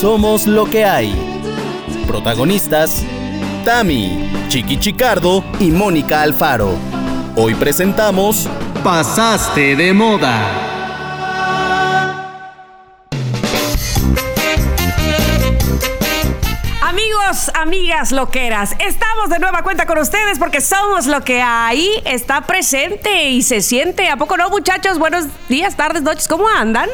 Somos lo que hay. Protagonistas: Tami, Chiqui Chicardo y Mónica Alfaro. Hoy presentamos Pasaste de moda. Amigos, amigas loqueras, estamos de nueva cuenta con ustedes porque somos lo que hay, está presente y se siente. ¿A poco no, muchachos? Buenos días, tardes, noches, ¿cómo andan?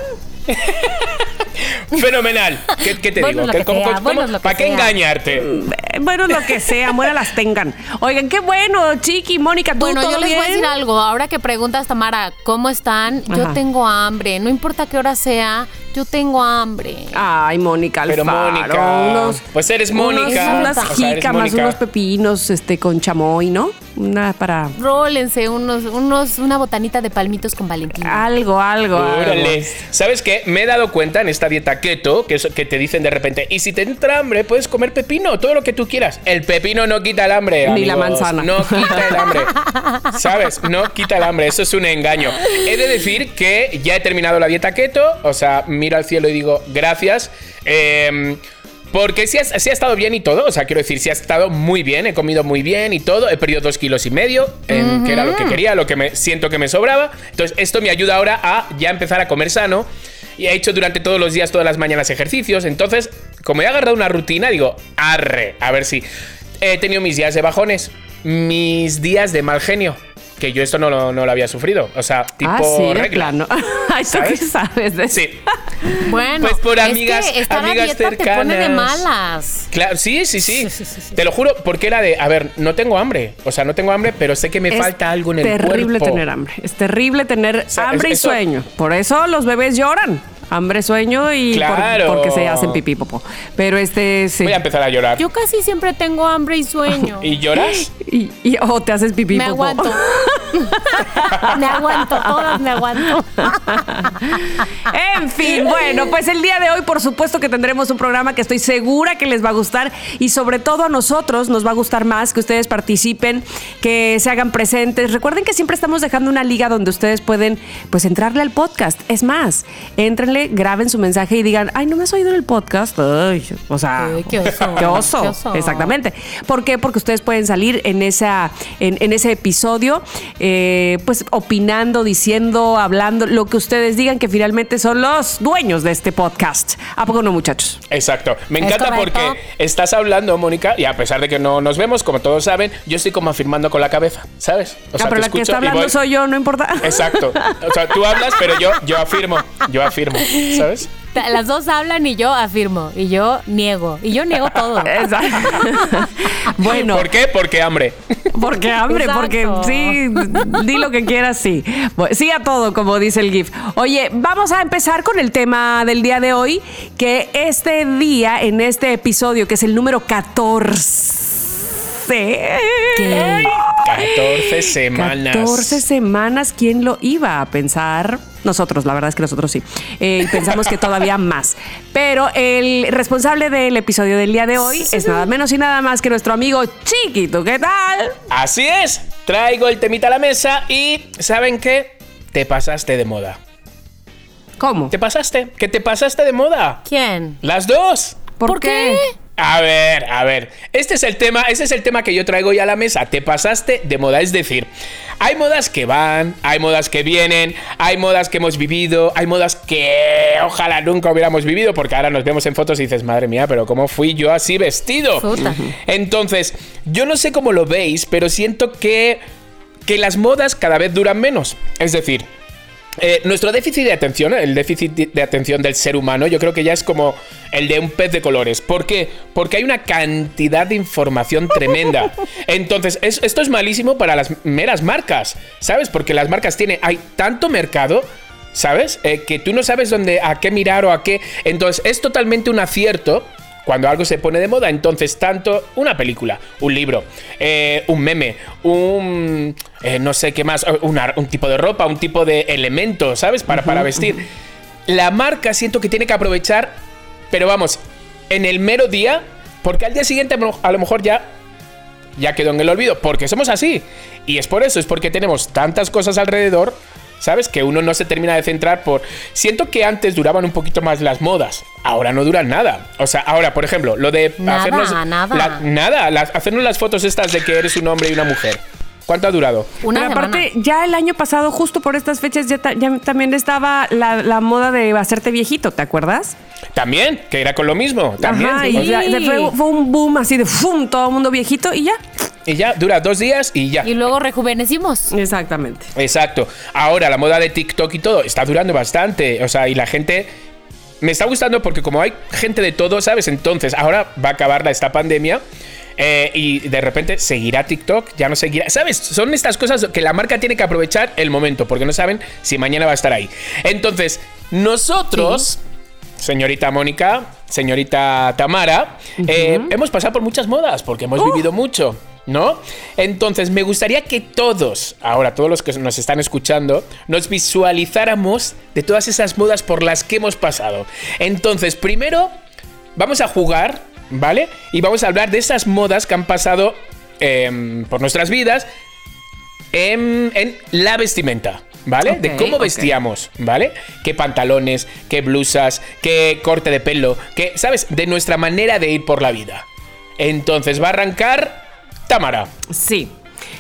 Fenomenal. ¿Qué, qué te Bueno, digo? lo ¿Qué- que cómo- sea, cómo- bueno, que ¿Para qué sea. engañarte? Eh, Bueno, lo que sea, muera las tengan. Oigan, qué bueno, Chiqui, Mónica, ¿tú Bueno, todo yo les voy a decir algo. Ahora que preguntas, Tamara, ¿cómo están? Ajá. Yo tengo hambre. No importa qué hora sea, yo tengo hambre. Ay, Mónica Pero, Alfaro, Mónica, unos, pues eres Mónica. unas O sea, eres jícamas, Mónica. unos pepinos este, con chamoy, ¿no? Una para... Rólense unos, unos, una botanita de palmitos con Valentina. Algo, algo, algo. Órale. ¿Sabes qué? Me he dado cuenta en esta dieta keto que, eso- que te dicen de repente, y si te entra hambre, puedes comer pepino, todo lo que tú quieras. El pepino no quita el hambre. Ni la amigos. manzana. No quita el hambre. ¿Sabes? No quita el hambre. Eso es un engaño. He de decir que ya he terminado la dieta keto. O sea, miro al cielo y digo, gracias. Em, porque sí ha, sí estado bien y todo, o sea, quiero decir, sí ha estado muy bien, he comido muy bien y todo, he perdido dos kilos y medio, em, que era lo que quería, lo que me siento que me sobraba. Entonces, esto me ayuda ahora a ya empezar a comer sano. Y he hecho durante todos los días, todas las mañanas ejercicios. Entonces, como he agarrado una rutina, digo, arre, a ver si. He tenido mis días de bajones, mis días de mal genio, que yo esto no lo, no lo había sufrido. O sea, tipo ah, sí, regla. ¿tú qué ¿Sabes? de eso? Sí. Bueno, Pues por es amigas- que estar amigas a dieta te pone de cercanas. malas. Claro, sí, sí, sí. Sí, sí, sí, sí. Te lo juro, porque era de, a ver, no tengo hambre. O sea, no tengo hambre, pero sé que me Es falta algo en el cuerpo. terrible tener hambre. Es terrible tener sea, hambre y es- eso- sueño. Por eso los bebés lloran. Hambre, sueño y por- porque se hacen pipí popó. Pero este sí. Voy a empezar a llorar. Yo casi siempre tengo hambre y sueño. ¿Y lloras? Y, y- o te haces pipí me aguanto. me aguanto, todas me aguanto. En fin, bueno, pues el día de hoy por supuesto que tendremos un programa que estoy segura que les va a gustar y sobre todo a nosotros nos va a gustar más que ustedes participen, que se hagan presentes. Recuerden que siempre estamos dejando una liga donde ustedes pueden pues entrarle al podcast. Es más, graben su mensaje y digan, ay, no me has oído en el podcast. Ay, o sea, Ay, qué oso. qué oso. Qué oso. Exactamente. ¿Por qué? Porque ustedes pueden salir en, esa, en, en ese episodio, eh, pues opinando, diciendo, hablando, lo que ustedes digan, que finalmente son los dueños de este podcast. ¿A poco no, muchachos? Exacto. Me encanta porque estás hablando, Mónica, y a pesar de que no nos vemos, como todos saben, yo estoy como afirmando con la cabeza, ¿sabes? O ah, pero te la que escucho está y hablando voy- soy yo, no importa. Exacto. O sea, tú hablas, pero yo, yo afirmo. Yo afirmo, ¿sabes? Las dos hablan y yo afirmo. Y yo niego. Y yo niego todo. Exacto. bueno, ¿Por qué? Porque hambre. Porque hambre, Exacto. porque sí, di lo que quieras, sí. Sí a todo, como dice el GIF. Oye, vamos a empezar con el tema del día de hoy, que este día, en este episodio, que es el número 14. ¿Qué? 14 semanas. 14 semanas, ¿quién lo iba a pensar? Nosotros, la verdad es que nosotros sí. Eh, y pensamos que todavía más. Pero el responsable del episodio del día de hoy es nada menos y nada más que nuestro amigo Chiquito. ¿Qué tal? Así es. Traigo el temita a la mesa y ¿saben qué? Te pasaste de moda. ¿Cómo? ¿Te pasaste? ¿Que te pasaste de moda? ¿Quién? Las dos. ¿Por qué? A ver, a ver. Este es el tema, este es el tema que yo traigo hoy a la mesa. Te pasaste de moda, es decir, hay modas que van, hay modas que vienen, hay modas que hemos vivido, hay modas que ojalá nunca hubiéramos vivido, porque ahora nos vemos en fotos y dices, madre mía, pero ¿cómo fui yo así vestido? Puta. Entonces, yo no sé cómo lo veis, pero siento que, que las modas cada vez duran menos. Es decir, eh, nuestro déficit de atención, el déficit de atención del ser humano, yo creo que ya es como el de un pez de colores. ¿Por qué? Porque hay una cantidad de información tremenda. Entonces, es- esto es malísimo para las meras marcas, ¿sabes? Porque las marcas tienen, hay tanto mercado. ¿Sabes? Eh, que tú no sabes dónde, a qué mirar o a qué. Entonces, es totalmente un acierto cuando algo se pone de moda, entonces tanto una película, un libro, eh, un meme, un eh, no sé qué más, eh, una- un tipo de ropa, un tipo de elemento, ¿sabes? Para, para vestir. La marca siento que tiene que aprovechar, pero vamos, en el mero día, porque al día siguiente a lo mejor ya ya quedó en el olvido, porque somos así. Y es por eso, es porque tenemos tantas cosas alrededor ¿Sabes? Que uno no se termina de centrar por... Siento que antes duraban un poquito más las modas, ahora no duran nada. O sea, ahora, por ejemplo, lo de Nada, hacernos... nada. la- nada, las- hacernos las fotos estas de que eres un hombre y una mujer. ¿Cuánto ha durado? Una Pero semana. aparte, ya el año pasado, justo por estas fechas, ya, ta- ya también estaba la, la moda de hacerte viejito, ¿te acuerdas? También, que era con lo mismo. También. Ajá, O y sea, ya- fue, fue un boom así de ¡fum! todo el mundo viejito y ya. Y ya, dura dos días y ya. Y luego rejuvenecimos. Exactamente. Exacto. Ahora la moda de TikTok y todo está durando bastante. O sea, y la gente. Me está gustando porque como hay gente de todo, ¿sabes? Entonces, ahora va a acabar la- esta pandemia. eh, y de repente seguirá TikTok, ya no seguirá. ¿Sabes? Son estas cosas que la marca tiene que aprovechar el momento, porque no saben si mañana va a estar ahí. Entonces, nosotros, señorita Mónica, señorita Tamara, eh, hemos pasado por muchas modas, porque hemos vivido mucho. ¿No? Entonces, me gustaría que todos, ahora todos los que nos están escuchando, nos visualizáramos de todas esas modas por las que hemos pasado. Entonces, primero, vamos a jugar, ¿vale? Y vamos a hablar de esas modas que han pasado em, por nuestras vidas en, en la vestimenta. ¿Vale? de cómo vestíamos, ¿vale? Qué pantalones, qué blusas, qué corte de pelo, qué, ¿sabes? De nuestra manera de ir por la vida. Entonces va a arrancar Tamara. Sí.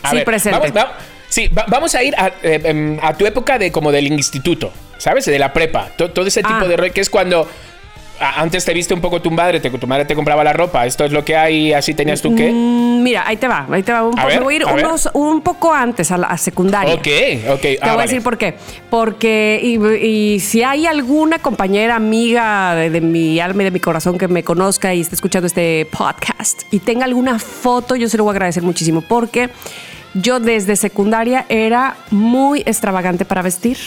A sí, ver, presente. Vamos, va- sí, va- vamos a ir a, eh, em, a tu época de como del instituto, ¿sabes? De la prepa. To- todo ese tipo Ah. de que es cuando antes te viste un poco tu madre, te, tu madre te compraba la ropa. Esto es lo que hay, así tenías tú que. Mm, Mira, ahí te va, ahí te va. Un A poco, ver, voy a ir a unos- un poco antes, a la a secundaria. Ok, ok. Te ah, voy a decir por qué. Porque, y, y si hay alguna compañera, amiga de, de mi alma y de mi corazón que me conozca y esté escuchando este podcast y tenga alguna foto, yo se lo voy a agradecer muchísimo. Porque yo desde secundaria era muy extravagante para vestir.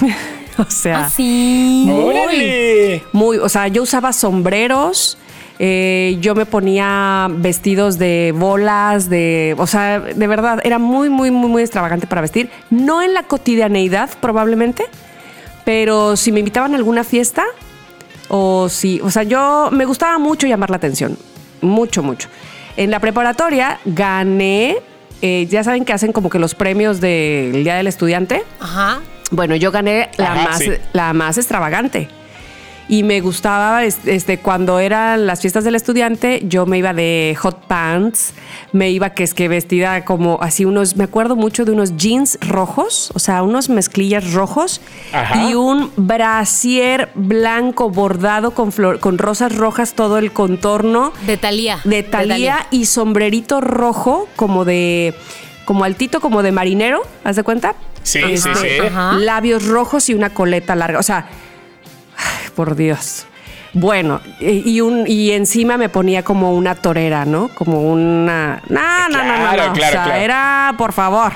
o sea, Así. ¡Órale! muy, o sea, yo usaba sombreros. eh, yo me ponía vestidos de bolas, de, o sea, de verdad, era muy, muy, muy, muy extravagante para vestir. No en la cotidianeidad, probablemente, pero si me invitaban a alguna fiesta, o si, o sea, yo me gustaba mucho llamar la atención, mucho, mucho. En la preparatoria gané, eh, ya saben que hacen como que los premios del Día del Estudiante. Ajá. Bueno, yo gané la, Ajá, más, sí. la más extravagante. Y me gustaba, es- este, cuando eran las fiestas del estudiante, yo me iba de hot pants, me iba que es que vestida como así unos, me acuerdo mucho de unos jeans rojos, o sea, unos mezclillas rojos Ajá. y un brasier blanco bordado con, flor- con rosas rojas, todo el contorno De Talía. de Talía y sombrerito rojo como de como altito como de marinero, ¿haz de cuenta? Sí, Este, sí, sí. Ajá. Labios rojos y una coleta larga, o sea, por Dios. Bueno, y, y un, y encima me ponía como una torera, ¿no? Como una... No, no, no, no, Claro, no. claro, o sea, claro. era, por favor.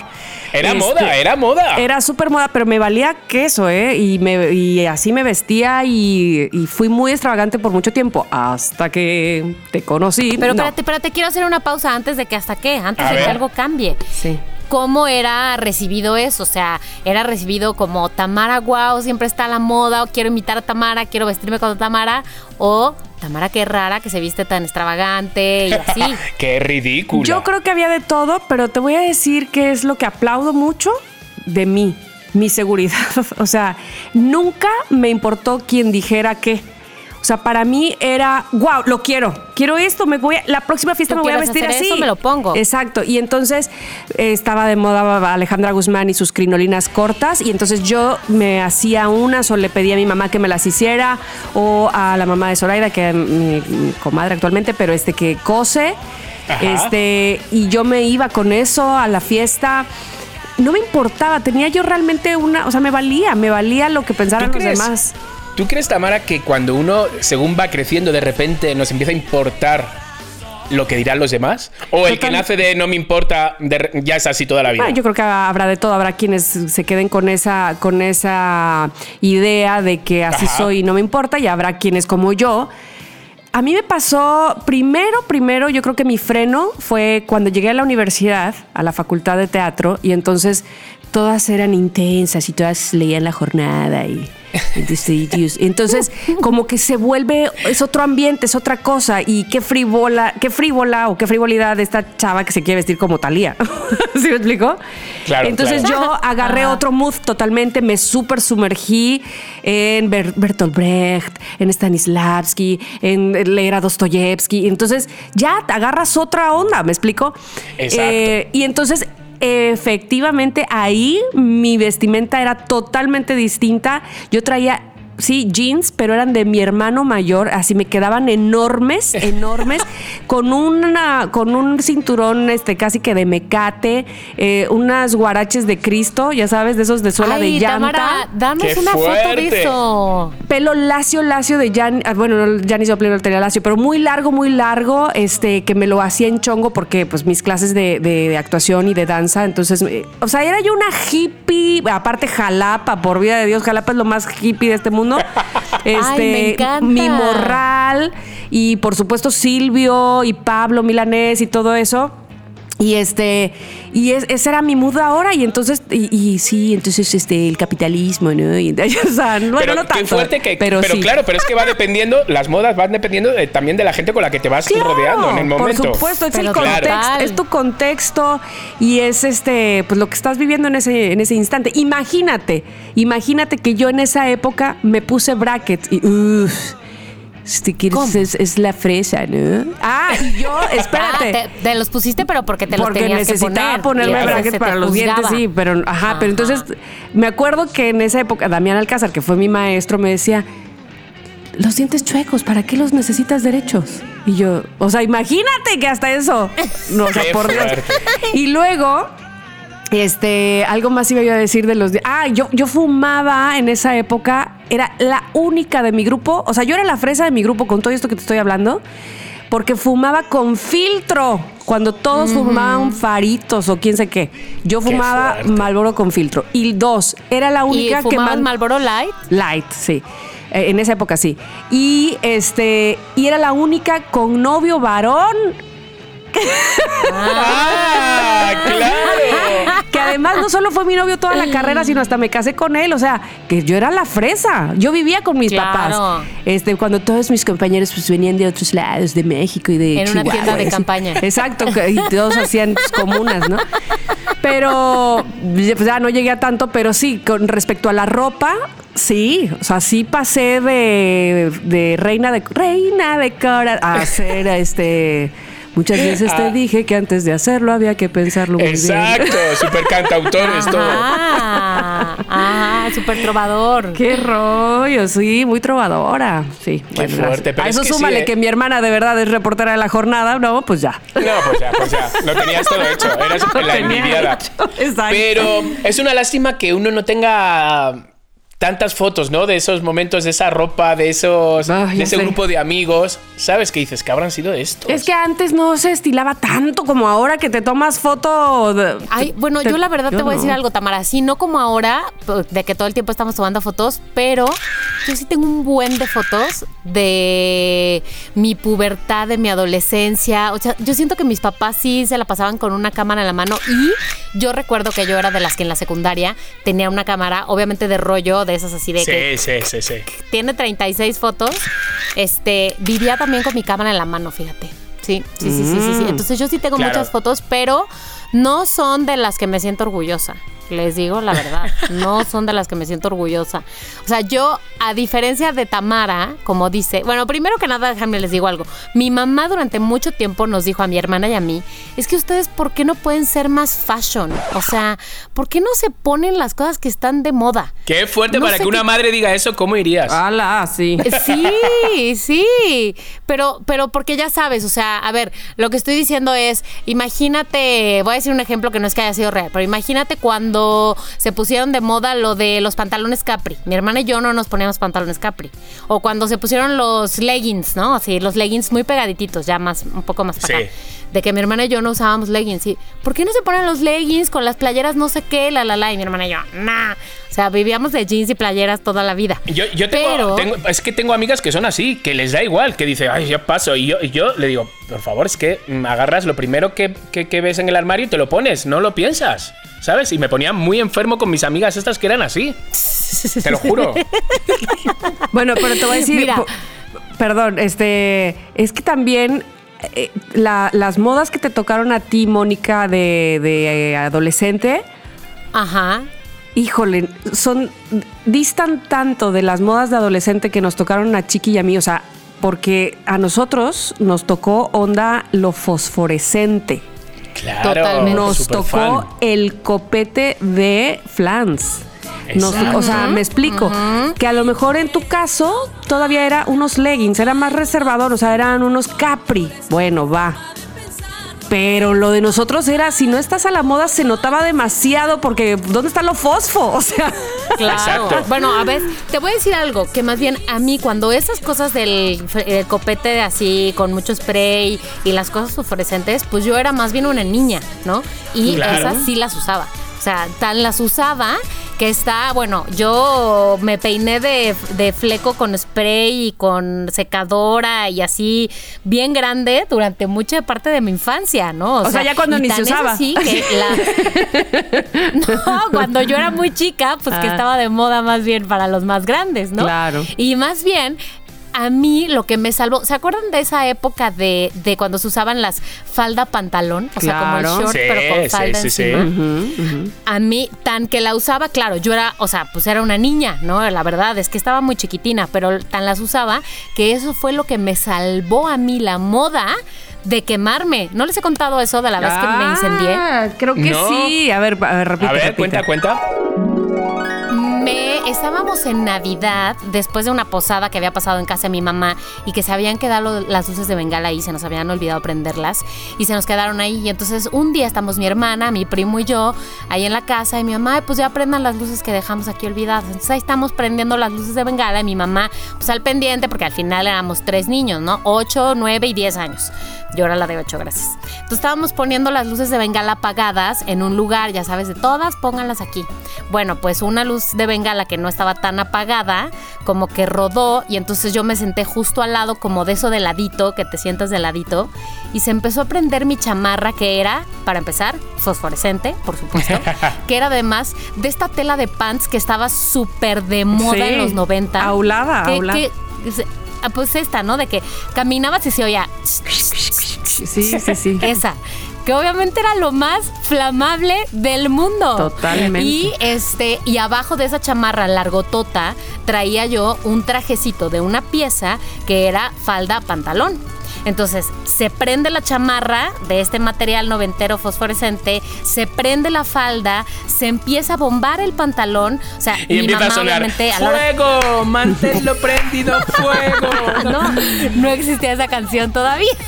Era Este, moda, era moda. Era súper moda, pero me valía queso, ¿eh? Y, me, y así me vestía y, y fui muy extravagante por mucho tiempo, hasta que te conocí. Pero No. espérate, espérate, quiero hacer una pausa antes de que hasta qué, antes A de ver. que algo cambie. Sí. ¿Cómo era recibido eso? O sea, era recibido como Tamara, wow, siempre está a la moda, o quiero imitar a Tamara, quiero vestirme como Tamara, o Tamara, qué rara que se viste tan extravagante y así. Qué ridículo. Yo creo que había de todo, pero te voy a decir que es lo que aplaudo mucho de mí, mi seguridad. O sea, nunca me importó quien dijera qué. O sea, para mí era, wow, lo quiero. Quiero esto, me voy a- la próxima fiesta ¿Tú me voy a vestir hacer así. eso? Me lo pongo. Exacto. Y entonces eh, estaba de moda Alejandra Guzmán y sus crinolinas cortas. Y entonces yo me hacía unas o le pedía a mi mamá que me las hiciera o a la mamá de Zoraida, que es mi, mi comadre actualmente, pero este que cose. Ajá. Este, y yo me iba con eso a la fiesta. No me importaba, tenía yo realmente una, o sea, me valía, me valía lo que pensaran ¿Tú los crees? demás. ¿Tú crees, Tamara, que cuando uno, según va creciendo, de repente nos empieza a importar lo que dirán los demás? ¿O el que nace de no me importa, de ya es así toda la vida? Bueno, yo creo que habrá de todo, habrá quienes se queden con esa, con esa idea de que así Ajá. soy y no me importa, y habrá quienes como yo. A mí me pasó, primero, primero, yo creo que mi freno fue cuando llegué a la universidad, a la facultad de teatro, y entonces todas eran intensas y todas leían la jornada y Entonces, como que se vuelve, es otro ambiente, es otra cosa. Y qué frívola, qué frívola o qué frivolidad de esta chava que se quiere vestir como Talía. ¿Sí me explico? Claro, Entonces claro. yo agarré otro mood totalmente, me súper sumergí en Ber- Bertolt Brecht, en Stanislavski, en leer a Dostoyevsky. Entonces ya te agarras otra onda, ¿me explico? Exacto. Eh, y entonces efectivamente ahí mi vestimenta era totalmente distinta. Yo traía sí, jeans, pero eran de mi hermano mayor, así me quedaban enormes, enormes, con una, con un cinturón este casi que de mecate, eh, unas guaraches de Cristo, ya sabes, de esos de suela Ay, de llanta. Tamara, danos ¡Qué una foto de eso. Pelo lacio, lacio de Jan, ah, bueno, no, Janis Joplin no tenía lacio, pero muy largo, muy largo, este, que me lo hacía en chongo porque pues mis clases de, de- de actuación y de danza, entonces, eh, o sea, era yo una hippie, aparte Jalapa, por vida de Dios, Jalapa es lo más hippie de este mundo. Este, me encanta. mi morral y por supuesto Silvio y Pablo Milanés y todo eso. Y este, y es- ese era mi mood ahora, y entonces, y, y sí, entonces este, el capitalismo, ¿no? Y, o sea, bueno, pero no qué tanto. fuerte que. pero, Pero, sí. claro, pero es que va dependiendo, las modas van dependiendo de- también de la gente con la que te vas Claro, rodeando en el momento. Por supuesto, es Pero el claro. contexto, es tu contexto y es este, pues lo que estás viviendo en ese, en ese instante. Imagínate, imagínate que yo en esa época me puse brackets y uff. Si te quieres, ¿Cómo? es, es la fresa, ¿no? Ah, y yo, espérate. Ah, te, te los pusiste, pero porque te los porque tenías que necesitaba poner. ponerme Y entonces brackets para los dientes, juzgaba. sí, pero ajá, pero entonces me acuerdo que en esa época Damián Alcázar, que fue mi maestro, me decía, los dientes chuecos, ¿para qué los necesitas derechos? Y yo, o sea, imagínate que hasta eso. No, o sea, por Dios. Y luego, este, algo más iba yo a decir de los. Ah, yo, yo fumaba en esa época, era la única de mi grupo, o sea, yo era la fresa de mi grupo con todo esto que te estoy hablando, porque fumaba con filtro. Cuando todos fumaban faritos o quién sé qué. Yo fumaba. Malboro con filtro. Y dos, era la ¿Y única que fumabas man- Marlboro Light? Light, sí. Eh, en esa época sí. Y este, y era la única con novio varón. ¡Ah! ¡Claro! Que además no solo fue mi novio toda la carrera, sino hasta me casé con él. O sea, que yo era la fresa. Yo vivía con mis Claro. papás. Este, cuando todos mis compañeros pues, venían de otros lados, de México y de En una Chihuahua, tienda de así. campaña. Exacto, y todos hacían pues, comunas, ¿no? Pero pues, ya no llegué a tanto, pero sí, con respecto a la ropa, sí. O sea, sí pasé de, de reina de reina de cora a ser este. Muchas veces te Ah. dije que antes de hacerlo había que pensarlo muy bien. Exacto, super cantautores todo. Ah, súper trovador. Qué rollo, sí, muy trovadora. Sí, Qué gracias. fuerte, pero A es eso sí, súmale ¿eh? que mi hermana de verdad es reportera de la jornada, no, pues ya. No, pues ya, pues ya. Lo tenías todo hecho. Eras Lo la envidiada. hecho, exacto. Pero es una lástima que uno no tenga tantas fotos, ¿no? De esos momentos, de esa ropa, de esos, Ah, de ese sé. grupo de amigos. ¿Sabes qué dices? ¿Qué habrán sido estos? Es que antes no se estilaba tanto como ahora que te tomas foto. de- Ay, bueno, te- yo la verdad yo te voy a decir algo, Tamara. Sí, no como ahora, p- de que todo el tiempo estamos tomando fotos, pero yo sí tengo un buen de fotos de mi pubertad, de mi adolescencia. O sea, yo siento que mis papás sí se la pasaban con una cámara en la mano y yo recuerdo que yo era de las que en la secundaria tenía una cámara, obviamente de rollo, de esas así de que Sí, sí, sí, sí. tiene 36 fotos. Este, vivía también con mi cámara en la mano, fíjate. Sí, sí, sí, sí, sí, sí. Entonces yo sí tengo Claro. muchas fotos, pero no son de las que me siento orgullosa. Les digo la verdad, no son de las que me siento orgullosa. O sea, yo, a diferencia de Tamara, como dice, bueno, primero que nada, déjame les digo algo. Mi mamá durante mucho tiempo nos dijo a mi hermana y a mí, es que ustedes, ¿por qué no pueden ser más fashion? O sea, ¿por qué no se ponen las cosas que están de moda? Qué fuerte No para sé que una madre diga eso, ¿cómo irías? ¡Hala! Sí. Sí, sí, pero, pero porque ya sabes, o sea, a ver, lo que estoy diciendo es, imagínate, voy a decir un ejemplo que no es que haya sido real, pero imagínate cuando se pusieron de moda lo de los pantalones Capri. Mi hermana y yo no nos poníamos pantalones Capri. O cuando se pusieron los leggings, ¿no? Así, los leggings muy pegadititos, ya más, un poco más para Sí. acá. De que mi hermana y yo no usábamos leggings. ¿sí? ¿Por qué no se ponen los leggings con las playeras no sé qué, la, la, la? Y mi hermana y yo, nah. O sea, vivíamos de jeans y playeras toda la vida. Yo, yo tengo, Pero- tengo- es que tengo amigas que son así, que les da igual, que dice, ay, ya paso. Y yo, y yo le digo, por favor, es que mm, agarras lo primero que, que- que ves en el armario y te lo pones, no lo piensas, ¿sabes? Y me ponía muy enfermo con mis amigas estas que eran así. Te lo juro. Bueno, pero te voy a decir, Mira. perdón, este, es que también eh, la- las modas que te tocaron a ti, Mónica, de, de, eh, adolescente, Ajá. Híjole, son distan tanto de las modas de adolescente que nos tocaron a Chiqui y a mí, o sea, porque a nosotros nos tocó onda lo fosforescente. Claro. Totalmente. Nos tocó el copete de flans. Nos- Exacto. o sea, me explico. Que a lo mejor en tu caso todavía era unos leggings, era más reservador, o sea, eran unos capri. Bueno, va. Pero lo de nosotros era, si no estás a la moda, se notaba demasiado porque ¿dónde está lo fosfo? O sea, Claro. Exacto. Bueno, a ver, te voy a decir algo, que más bien a mí cuando esas cosas del eh, copete así con mucho spray y las cosas fosforescentes, pues yo era más bien una niña, ¿no? Y Claro. esas sí las usaba. O sea, tan las usaba que está, bueno, yo me peiné de, de fleco con spray y con secadora y así bien grande durante mucha parte de mi infancia, ¿no? O sea, ya cuando ni se usaba. así que la, no, cuando yo era muy chica, pues que Ah. estaba de moda más bien para los más grandes, ¿no? Claro. Y más bien, a mí lo que me salvó, ¿se acuerdan de esa época de, de cuando se usaban las falda pantalón? O sea, como el short, Sí, pero con sí, falda sí, sí. encima. A mí, tan que la usaba, claro, yo era, o sea, pues era una niña, ¿no? La verdad es que estaba muy chiquitina, pero tan las usaba que eso fue lo que me salvó a mí la moda de quemarme. ¿No les he contado eso de la vez que me incendié? Ah, Creo que No. sí. A ver, a ver, repite. A ver, repite. cuenta, cuenta. Estábamos en Navidad después de una posada que había pasado en casa de mi mamá y que se habían quedado las luces de bengala ahí, se nos habían olvidado prenderlas y se nos quedaron ahí. Y entonces un día estamos mi hermana, mi primo y yo ahí en la casa y mi mamá, "Ay, pues ya prendan las luces que dejamos aquí olvidadas. Entonces ahí estamos prendiendo las luces de bengala y mi mamá, pues al pendiente, porque al final éramos tres niños, ¿no? Ocho, nueve y diez años. Yo era la de ocho, gracias. Entonces estábamos poniendo las luces de bengala apagadas en un lugar, ya sabes, de todas, pónganlas aquí. Bueno, pues una luz de bengala que no estaba tan apagada, como que rodó y entonces yo me senté justo al lado, como de eso de ladito, que te sientas de ladito, y se empezó a prender mi chamarra, que era, para empezar, fosforescente, por supuesto, que era además de esta tela de pants que estaba súper de moda Sí, en los 90. aulada, Que- aulada. que- ah, pues esta, ¿no? De que caminabas y se oía Sí, sí, sí. esa. Que obviamente era lo más flamable del mundo. Totalmente. Y este, y abajo de esa chamarra largotota traía yo un trajecito de una pieza que era falda pantalón. Entonces, se prende la chamarra de este material noventero fosforescente, se prende la falda, se empieza a bombar el pantalón. O sea, Y mi empieza mamá a sonar. obviamente a la hora- ¡Fuego! ¡Manténlo prendido, fuego! no, no existía esa canción todavía.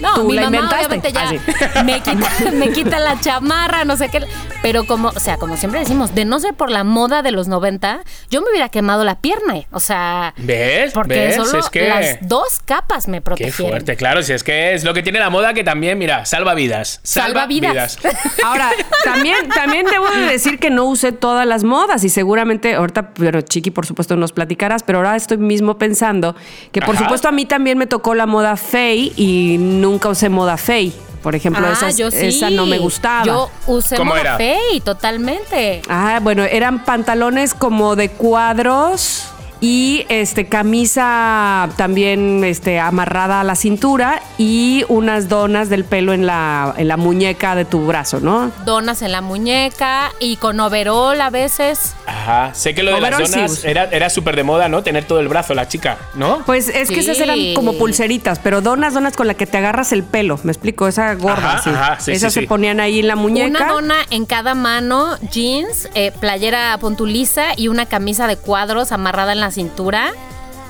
No, Tú mi la mamá inventaste. obviamente ya Ah, me, quita, me quita la chamarra, no sé qué. Pero como, o sea, como siempre decimos, de no ser por la moda de los 90, yo me hubiera quemado la pierna. O sea, ¿Ves? porque ¿Ves? solo Es que- las dos capas me protegieron. Fuerte, claro, si es que es lo que tiene la moda que también, mira, salva vidas. Salva vidas. Ahora, también, también debo de decir que no usé todas las modas y seguramente, ahorita, pero Chiqui, por supuesto, nos platicarás, pero ahora estoy mismo pensando que, por Ajá. supuesto, a mí también me tocó la moda fey y nunca usé moda fey. Por ejemplo, Ah, esa, yo sí. esa no me gustaba. Yo usé ¿Cómo moda era? fey, totalmente. Ah, bueno, eran pantalones como de cuadros y este camisa también este amarrada a la cintura y unas donas del pelo en la en la muñeca de tu brazo, ¿no? Donas en la muñeca y con overol a veces. Ajá, sé que lo de Overall las donas era, era súper de moda, ¿no? Tener todo el brazo, la chica, ¿no? Pues es que esas eran como pulseritas, pero donas, donas con la que te agarras el pelo, me explico, esa gorda, Ajá, sí. ajá, sí, Esas sí, se sí. ponían ahí en la muñeca. Una dona en cada mano, jeans, eh, playera puntuliza y una camisa de cuadros amarrada en la cintura.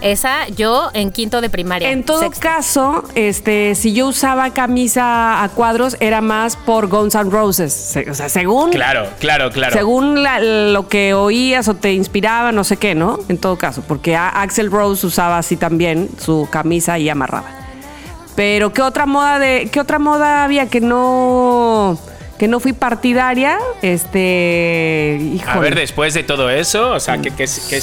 Esa yo en quinto de primaria. En todo sexto. caso, este, si yo usaba camisa a cuadros, era más por Guns N' Roses. Se- O sea, según Claro, claro, claro. Según la- lo que oías o te inspiraba, no sé qué, ¿no? En todo caso, porque a- Axel Rose usaba así también su camisa ahí amarrada. Pero ¿qué otra moda de qué otra moda había que no que no fui partidaria, este, híjole, A ver, después de todo eso, o sea, ¿qué, qué, qué,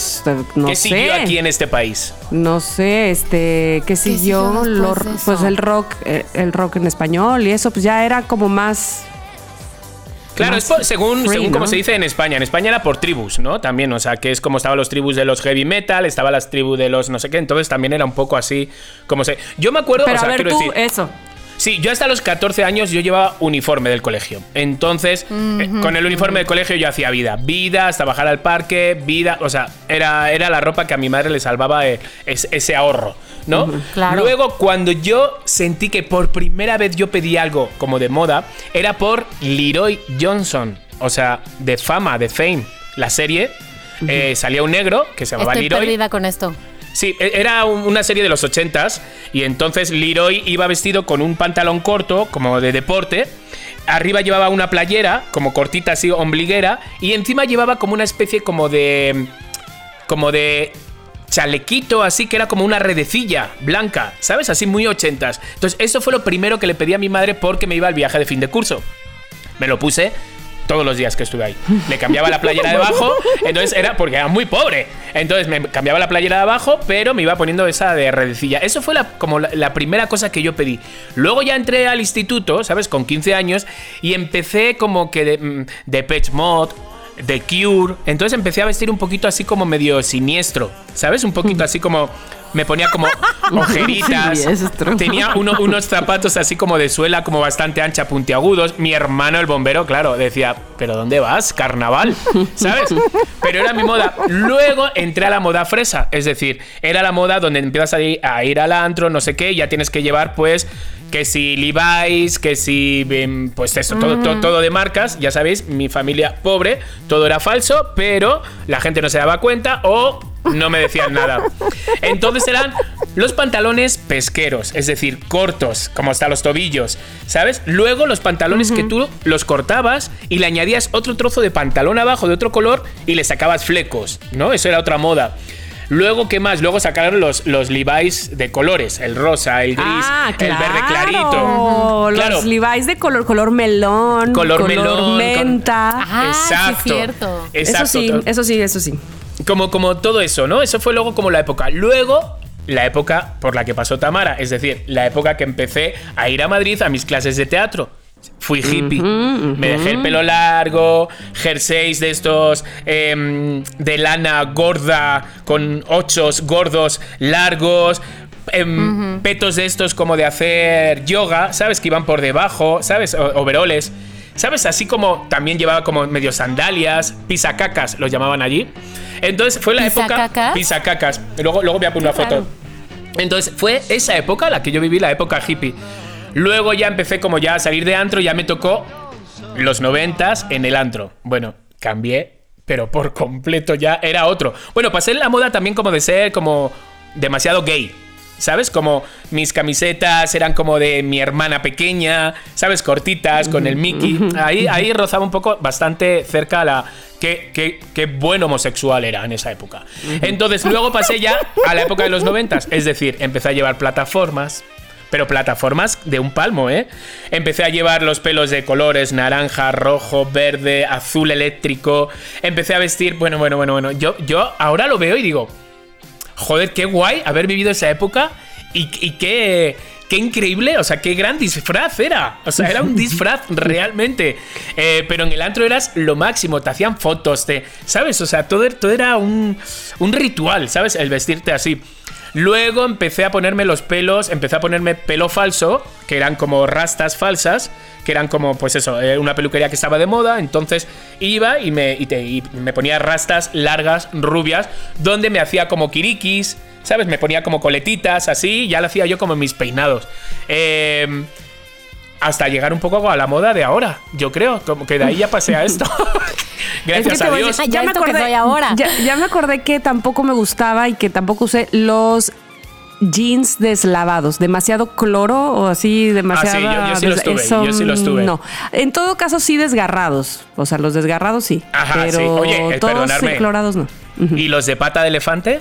No qué siguió aquí en este país? no sé, este, qué siguió Lo- pues el rock, eh, el rock en español y eso, pues ya era como más Claro, más es por- según, free, según como se dice en España. En España era por tribus, ¿no? También, o sea, que es como estaban los tribus de los heavy metal, estaban las tribus de los no sé qué, entonces también era un poco así como se... Yo me acuerdo, Pero o sea, a ver quiero tú, decir... eso. Sí, yo hasta los 14 años yo llevaba uniforme del colegio. Entonces, eh, con el uniforme del colegio yo hacía vida. Vida hasta bajar al parque, vida. O sea, era, era la ropa que a mi madre le salvaba eh, es- ese ahorro, ¿no? claro. Luego, cuando yo sentí que por primera vez yo pedí algo como de moda, era por Leroy Johnson. O sea, de fama, de fame. La serie. eh, salía un negro que se llamaba Estoy Leroy. perdida con esto. Sí, e- era un- una serie de los 80s y entonces Leroy iba vestido con un pantalón corto, como de deporte. Arriba llevaba una playera, como cortita así, ombliguera, y encima llevaba como una especie como de. como de chalequito, así que era como una redecilla blanca, ¿sabes? Así muy ochentas. Entonces, eso fue lo primero que le pedí a mi madre porque me iba al viaje de fin de curso. Me lo puse todos los días que estuve ahí. Le cambiaba la playera de abajo, entonces era porque era muy pobre. Entonces me cambiaba la playera de abajo, pero me iba poniendo esa de redecilla. Eso fue la, como la, la primera cosa que yo pedí. Luego ya entré al instituto, ¿sabes? Con 15 años y empecé como que de, mm, de Pet Mod. De Cure, entonces empecé a vestir un poquito así como medio siniestro, ¿sabes? Un poquito así como me ponía como ojeritas, tenía uno- unos zapatos así como de suela, como bastante ancha, puntiagudos. Mi hermano, el bombero, claro, decía, ¿pero dónde vas? Carnaval, ¿sabes? Pero era mi moda. Luego entré a la moda fresa, es decir, era la moda donde empiezas a ir, a ir al antro, no sé qué, y ya tienes que llevar, pues, que si Levi's, que si, em, pues eso, todo, todo, todo de marcas. Ya sabéis, mi familia pobre, todo era falso, pero la gente no se daba cuenta o no me decían nada. Entonces eran los pantalones pesqueros, es decir, cortos, como hasta los tobillos, ¿sabes? Luego los pantalones que tú los cortabas y le añadías otro trozo de pantalón abajo de otro color y le sacabas flecos, ¿no? Eso era otra moda. Luego, ¿qué más? Luego sacaron los, los Levi's de colores, el rosa, el gris, Ah, el verde clarito. Los Claro. Levi's de color, color melón, Color melón, con- menta. Ah, sí, Exacto. cierto. eso sí, eso sí, eso sí. Como, como todo eso, ¿no? Eso fue luego como la época. Luego, la época por la que pasó Tamara, es decir, la época que empecé a ir a Madrid a mis clases de teatro. Fui hippie. Me dejé el pelo largo, jerseys de estos em, de lana gorda, con ochos gordos largos. em, Petos de estos como de hacer yoga, ¿sabes? Que iban por debajo, ¿sabes? O- overoles. ¿Sabes? Así como también llevaba como medio sandalias, pisacacas, los llamaban allí. Entonces fue la época. ¿Pisacacas? Luego, luego voy a poner una foto. Entonces fue esa época la que yo viví, la época hippie. Luego ya empecé como ya a salir de antro, ya me tocó los noventas en el antro. Bueno, cambié, pero por completo ya era otro. Bueno, pasé la moda también como de ser como demasiado gay. ¿Sabes? Como mis camisetas eran como de mi hermana pequeña, ¿sabes? Cortitas, con el Mickey. Ahí, ahí rozaba un poco bastante cerca a la. Qué, qué, qué buen homosexual era en esa época. Entonces, luego pasé ya a la época de los noventas. Es decir, empecé a llevar plataformas, pero plataformas de un palmo, ¿eh? Empecé a llevar los pelos de colores naranja, rojo, verde, azul eléctrico. Empecé a vestir, bueno, bueno, bueno, bueno. Yo, yo ahora lo veo y digo, joder, qué guay haber vivido esa época y, y qué, qué increíble, o sea, qué gran disfraz era. O sea, era un disfraz realmente. Eh, pero en el antro eras lo máximo, te hacían fotos, te, ¿sabes? O sea, todo, todo era un, un ritual, ¿sabes? El vestirte así. Luego empecé a ponerme los pelos, empecé a ponerme pelo falso, que eran como rastas falsas, que eran como, pues eso, eh, una peluquería que estaba de moda. Entonces iba y me, y y ponía rastas largas, rubias, donde me hacía como kirikis, ¿sabes? Me ponía como coletitas, así, ya lo hacía yo como en mis peinados. Eh, hasta llegar un poco a la moda de ahora, yo creo, como que de ahí ya pasé a esto. Gracias Es que a Dios. Ya ya, me que acordé, soy ahora. Ya, ya me acordé que tampoco me gustaba y que tampoco usé los jeans deslavados, demasiado cloro o así, demasiado. Ah, yo- yo sí los tuve, yo sí los tuve. No, en todo caso sí desgarrados, o sea, los desgarrados sí, Ajá, pero sí. Oye, eh, todos clorados no. ¿Y los de pata de elefante?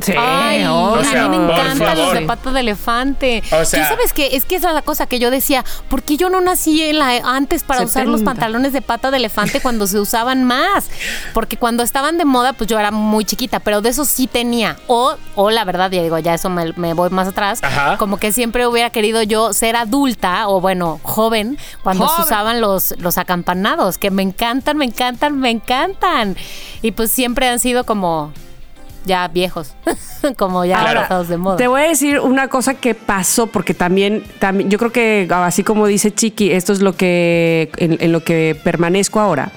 Sí, Ay, obvio. O sea, a mí me encantan los de pata de elefante. O sea- ¿Tú sabes qué? Es que esa es la cosa que yo decía. ¿Por qué yo no nací en la, antes para usar los 70. pantalones de pata de elefante cuando se usaban más? Porque cuando estaban de moda, pues yo era muy chiquita, pero de eso sí tenía. O, o la verdad, ya digo, ya eso me, me voy más atrás. Ajá. Como que siempre hubiera querido yo ser adulta o, bueno, joven cuando se usaban los, los acampanados, que me encantan, me encantan, me encantan. Y pues siempre han sido como ya viejos, como ya pasados de moda. Te voy a decir una cosa que pasó, porque también, también yo creo que así como dice Chiqui, esto es lo que en, en lo que permanezco ahora.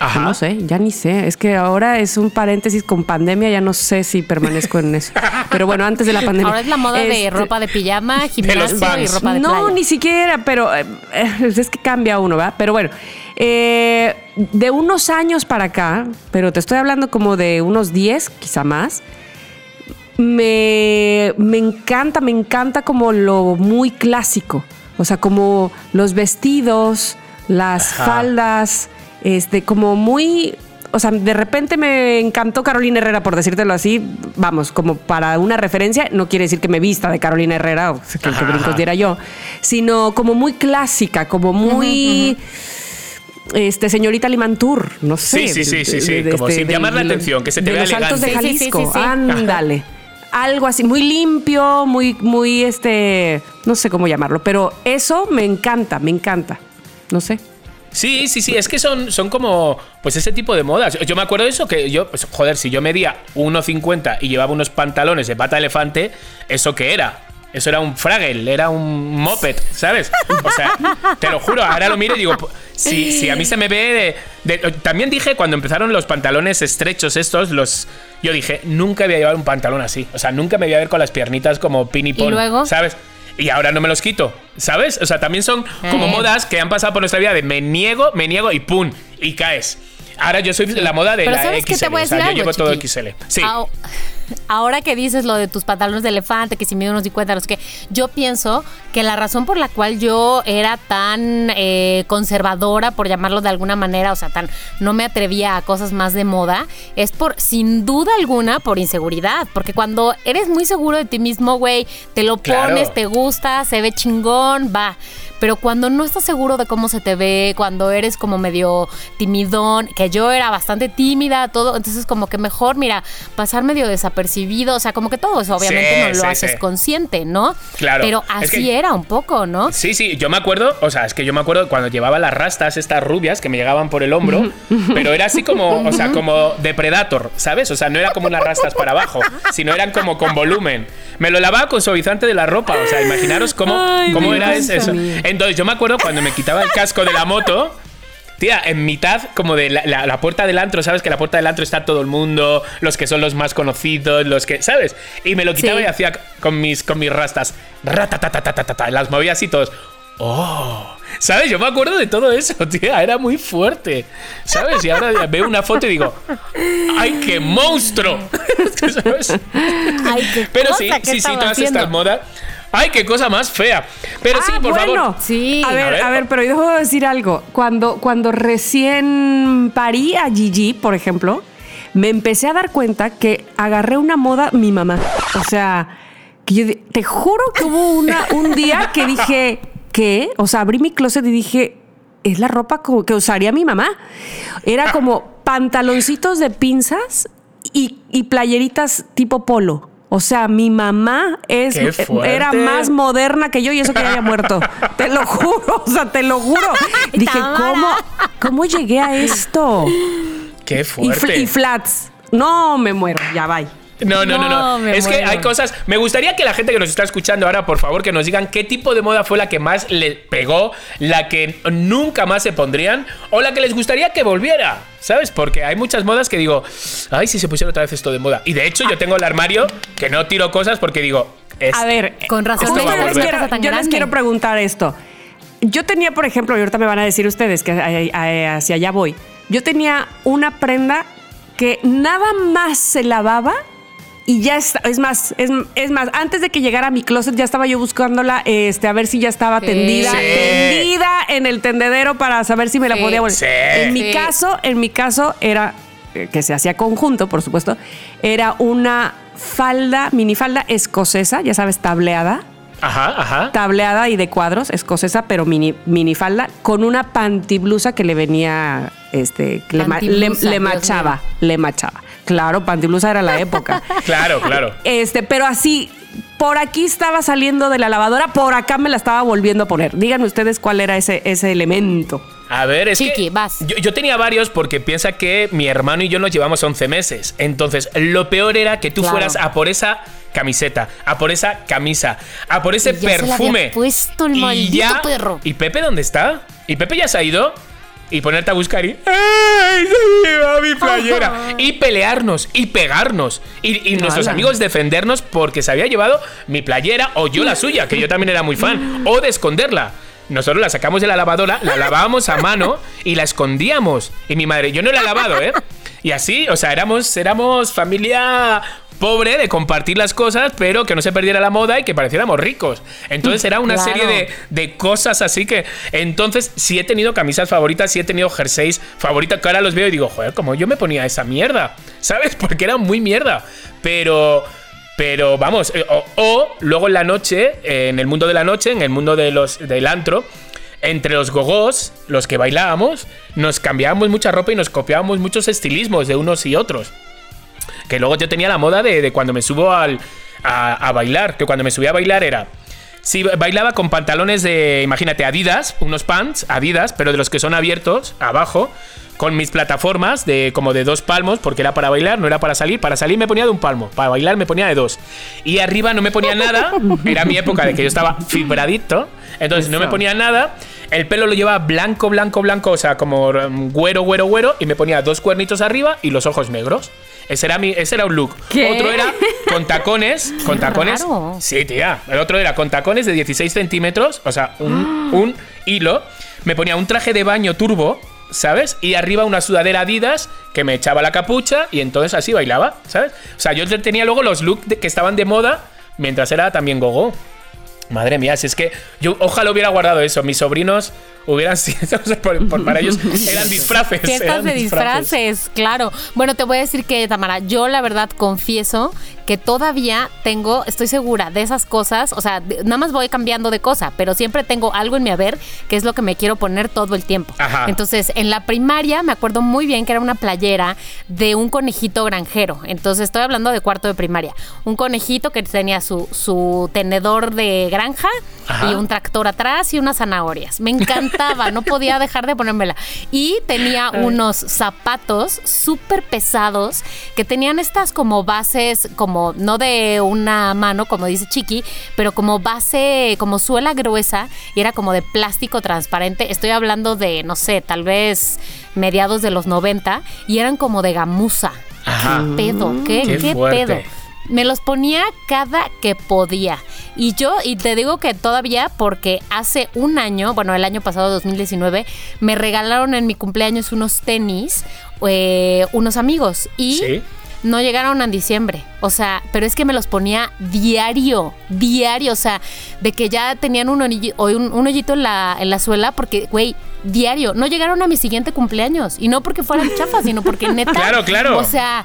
Ajá. No sé, ya ni sé. Es que ahora es un paréntesis con pandemia, ya no sé si permanezco en eso. Pero bueno, antes de la pandemia. Ahora es la moda de Este, ropa de pijama, gimnasio y pants. ropa de no, playa. ni siquiera, pero eh, eh, es que cambia uno, ¿verdad? Pero bueno, eh, de unos años para acá, pero te estoy hablando como de unos 10, quizá más, me, me encanta, me encanta como lo muy clásico. O sea, como los vestidos, las Ajá. faldas, este, como muy. O sea, de repente me encantó Carolina Herrera, por decírtelo así. Vamos, como para una referencia, no quiere decir que me vista de Carolina Herrera o que, brincos diera yo, sino como muy clásica, como muy. Este, señorita Limantur, no sé. Sí, sí, sí, sí, de- sí, de- como de- sin de- llamar la atención, que se te de vea los altos de Jalisco, sí, sí. ándale. Algo así, muy limpio, muy, muy, este, no sé cómo llamarlo, pero eso me encanta, me encanta. No sé. Sí, sí, sí, es que son, son como, pues ese tipo de modas. Yo me acuerdo de eso, que yo, pues, joder, si yo medía 1,50 y llevaba unos pantalones de pata de elefante, ¿eso qué era? Eso era un fraggle, era un moped, ¿sabes? O sea, te lo juro, ahora lo miro y digo, si, si a mí se me ve de, de- También dije cuando empezaron los pantalones estrechos estos, los... Yo dije, nunca voy a llevar un pantalón así. O sea, nunca me voy a ver con las piernitas como pin y pon, luego? ¿sabes? Y ahora no me los quito, ¿sabes? O sea, también son como Eh. modas que han pasado por nuestra vida de me niego, me niego y pum, y caes. Ahora yo soy la moda de Pero la ¿sabes XL. qué te voy a o sea, decir yo llevo todo? XL. Sí. Ahora que dices lo de tus pantalones de elefante, que si mide unos 50, no sé qué, yo pienso que la razón por la cual yo era tan eh, conservadora, por llamarlo de alguna manera, o sea, tan no me atrevía a cosas más de moda, es por, sin duda alguna, por inseguridad. Porque cuando eres muy seguro de ti mismo, güey, te lo Claro. pones, te gusta, se ve chingón, va. Pero cuando no estás seguro de cómo se te ve, cuando eres como medio timidón, que yo era bastante tímida, todo, entonces como que mejor, mira, pasar medio desapercibido, o sea, como que todo eso obviamente Sí, no lo sí, haces sí. consciente, ¿no? Claro. Pero Es así que- era un poco, ¿no? Sí, sí, yo me acuerdo, o sea, es que yo me acuerdo cuando llevaba las rastas estas rubias que me llegaban por el hombro, pero era así como, o sea, como Depredator, ¿sabes? O sea, no era como unas rastas para abajo, sino eran como con volumen. Me lo lavaba con suavizante de la ropa, o sea, imaginaros cómo, Ay, cómo era eso. Entonces, yo me acuerdo cuando me quitaba el casco de la moto, Tía, en mitad como de la, la- la puerta del antro, ¿sabes? Que la puerta del antro está todo el mundo, los que son los más conocidos, los que, ¿sabes? Y me lo quitaba Sí. y hacía con mis, con mis rastas, ratatatatata, las movía así todos. ¡Oh! ¿Sabes? Yo me acuerdo de todo eso, tía, era muy fuerte, ¿sabes? Y ahora veo una foto y digo, ¡ay, qué monstruo! ¿Sabes? Ay, qué Pero sí, ¿qué sí, sí, todas haciendo? estas modas. ¡Ay, qué cosa más fea! Pero sí, Ah, por bueno. favor. Sí. A ver, A ver. a ver, pero yo debo decir algo. Cuando, cuando recién parí a Gigi, por ejemplo, me empecé a dar cuenta que agarré una moda mi mamá. O sea, que yo te juro que hubo una, un día que dije, ¿qué? O sea, abrí mi closet y dije, es la ropa que usaría mi mamá. Era como pantaloncitos de pinzas y, y playeritas tipo polo. O sea, mi mamá es, ¡Qué fuerte! era más moderna que yo y eso que ya había muerto. Te lo juro, o sea, te lo juro. Dije. ¿cómo, ¿cómo llegué a esto? ¡Qué Y, fl- fuerte! y flats. No, me muero, ya bye. No, no, no, no. Es que hay cosas. Me gustaría que la gente que nos está escuchando ahora, por favor, que nos digan qué tipo de moda fue la que más le pegó, la que nunca más se pondrían, o la que les gustaría que volviera. ¿Sabes? Porque hay muchas modas que digo, ay, si se pusiera otra vez esto de moda. Y de hecho, yo tengo el armario que no tiro cosas porque digo, es- A ver, Con razón Esto yo va a les volver. quiero, yo les quiero preguntar esto. Yo tenía, por ejemplo, y ahorita me van a decir ustedes que hacia allá voy. Yo tenía una prenda que nada más se lavaba y ya está. Es más, es, es más, antes de que llegara a mi closet ya estaba yo buscándola este, a ver si ya estaba Sí. tendida, Sí. tendida en el tendedero para saber si me la podía volver. Sí. En mi Sí. caso, en mi caso era eh, que se hacía conjunto, por supuesto, era una falda, minifalda escocesa, ya sabes, tableada. Ajá, ajá. Tableada y de cuadros, escocesa, pero mini, minifalda, con una pantiblusa que le venía, este, que le, le- le machaba, le machaba. Claro, pantiblusa era la época. Claro, claro. Este, pero así, por aquí estaba saliendo de la lavadora, por acá me la estaba volviendo a poner. Díganme ustedes cuál era ese, ese elemento. A ver, es Chiqui, que vas. Yo, yo tenía varios porque piensa que mi hermano y yo nos llevamos 11 meses. Entonces, lo peor era que tú Claro. fueras a por esa camiseta, a por esa camisa, a por ese Y ya se la había perfume. puesto el Y maldito perro. ¿Y Pepe dónde está? ¿Y Pepe ya se ha ido? Y ponerte a buscar y. ¡Ay! Se lleva mi playera. Ajá. Y pelearnos y pegarnos. Y, y nuestros amigos defendernos porque se había llevado mi playera o yo la suya, que yo también era muy fan. O de esconderla. Nosotros la sacamos de la lavadora, la lavábamos a mano y la escondíamos. Y mi madre, yo no la he lavado, ¿eh? Y así, o sea, éramos, éramos familia pobre de compartir las cosas, pero que no se perdiera la moda y que pareciéramos ricos. Entonces era una Claro. serie de, de cosas así que. Entonces, sí he tenido camisas favoritas, sí he tenido jerseys favoritas, que ahora los veo y digo, joder, como yo me ponía esa mierda, ¿sabes? Porque era muy mierda. Pero. Pero vamos, eh, o, o luego en la noche, eh, en el mundo de la noche, en el mundo de los, del antro, entre los gogós, los que bailábamos, nos cambiábamos mucha ropa y nos copiábamos muchos estilismos de unos y otros. Que luego yo tenía la moda de, de cuando me subo al, a, a bailar, que cuando me subía a bailar era... Si bailaba con pantalones de, imagínate, Adidas, unos pants, Adidas, pero de los que son abiertos, abajo, con mis plataformas de como de dos palmos, porque era para bailar, no era para salir. Para salir me ponía de un palmo, para bailar me ponía de dos. Y arriba no me ponía nada, era mi época de que yo estaba fibradito, entonces no me ponía nada. El pelo lo llevaba blanco, blanco, blanco, o sea, como um, güero, güero, güero, y me ponía dos cuernitos arriba y los ojos negros. Ese era, mi, ese era un look. ¿Qué? Otro era con tacones, con tacones. raro. Sí, tía. El otro era con tacones de 16 centímetros, o sea, un, un hilo. Me ponía un traje de baño turbo, ¿sabes? Y arriba una sudadera Adidas que me echaba la capucha y entonces así bailaba, ¿sabes? O sea, yo tenía luego los looks que estaban de moda mientras era también gogo. Madre mía, si es que yo ojalá hubiera guardado eso. Mis sobrinos hubieran sido, por- por- para ellos eran disfraces. Fiestas de disfraces, claro. Bueno, te voy a decir que, Tamara, yo la verdad confieso que todavía tengo, estoy segura de esas cosas, o sea, de- nada más voy cambiando de cosa, pero siempre tengo algo en mi haber que es lo que me quiero poner todo el tiempo. Ajá. Entonces, en la primaria me acuerdo muy bien que era una playera de un conejito granjero. Entonces, estoy hablando de cuarto de primaria. Un conejito que tenía su, su tenedor de granja Ajá. y un tractor atrás y unas zanahorias. Me encantaba, no podía dejar de ponérmela. Y tenía unos zapatos súper pesados que tenían estas como bases, como no de una mano, como dice Chiqui, pero como base, como suela gruesa y era como de plástico transparente. Estoy hablando de, no sé, tal vez mediados de los 90 y eran como de gamuza. Ajá. ¿Qué pedo? ¿Qué, Qué pedo? Me los ponía cada que podía. Y yo, y te digo que todavía porque hace un año, bueno, el año pasado, 2019, me regalaron en mi cumpleaños unos tenis, eh, unos amigos. Y Sí. no llegaron en diciembre. O sea, pero es que me los ponía diario, diario. O sea, de que ya tenían un, hoyi- o un, un hoyito en la, en la suela, porque, güey, diario. No llegaron a mi siguiente cumpleaños. Y no porque fueran chafas, sino porque neta. Claro, claro. O sea.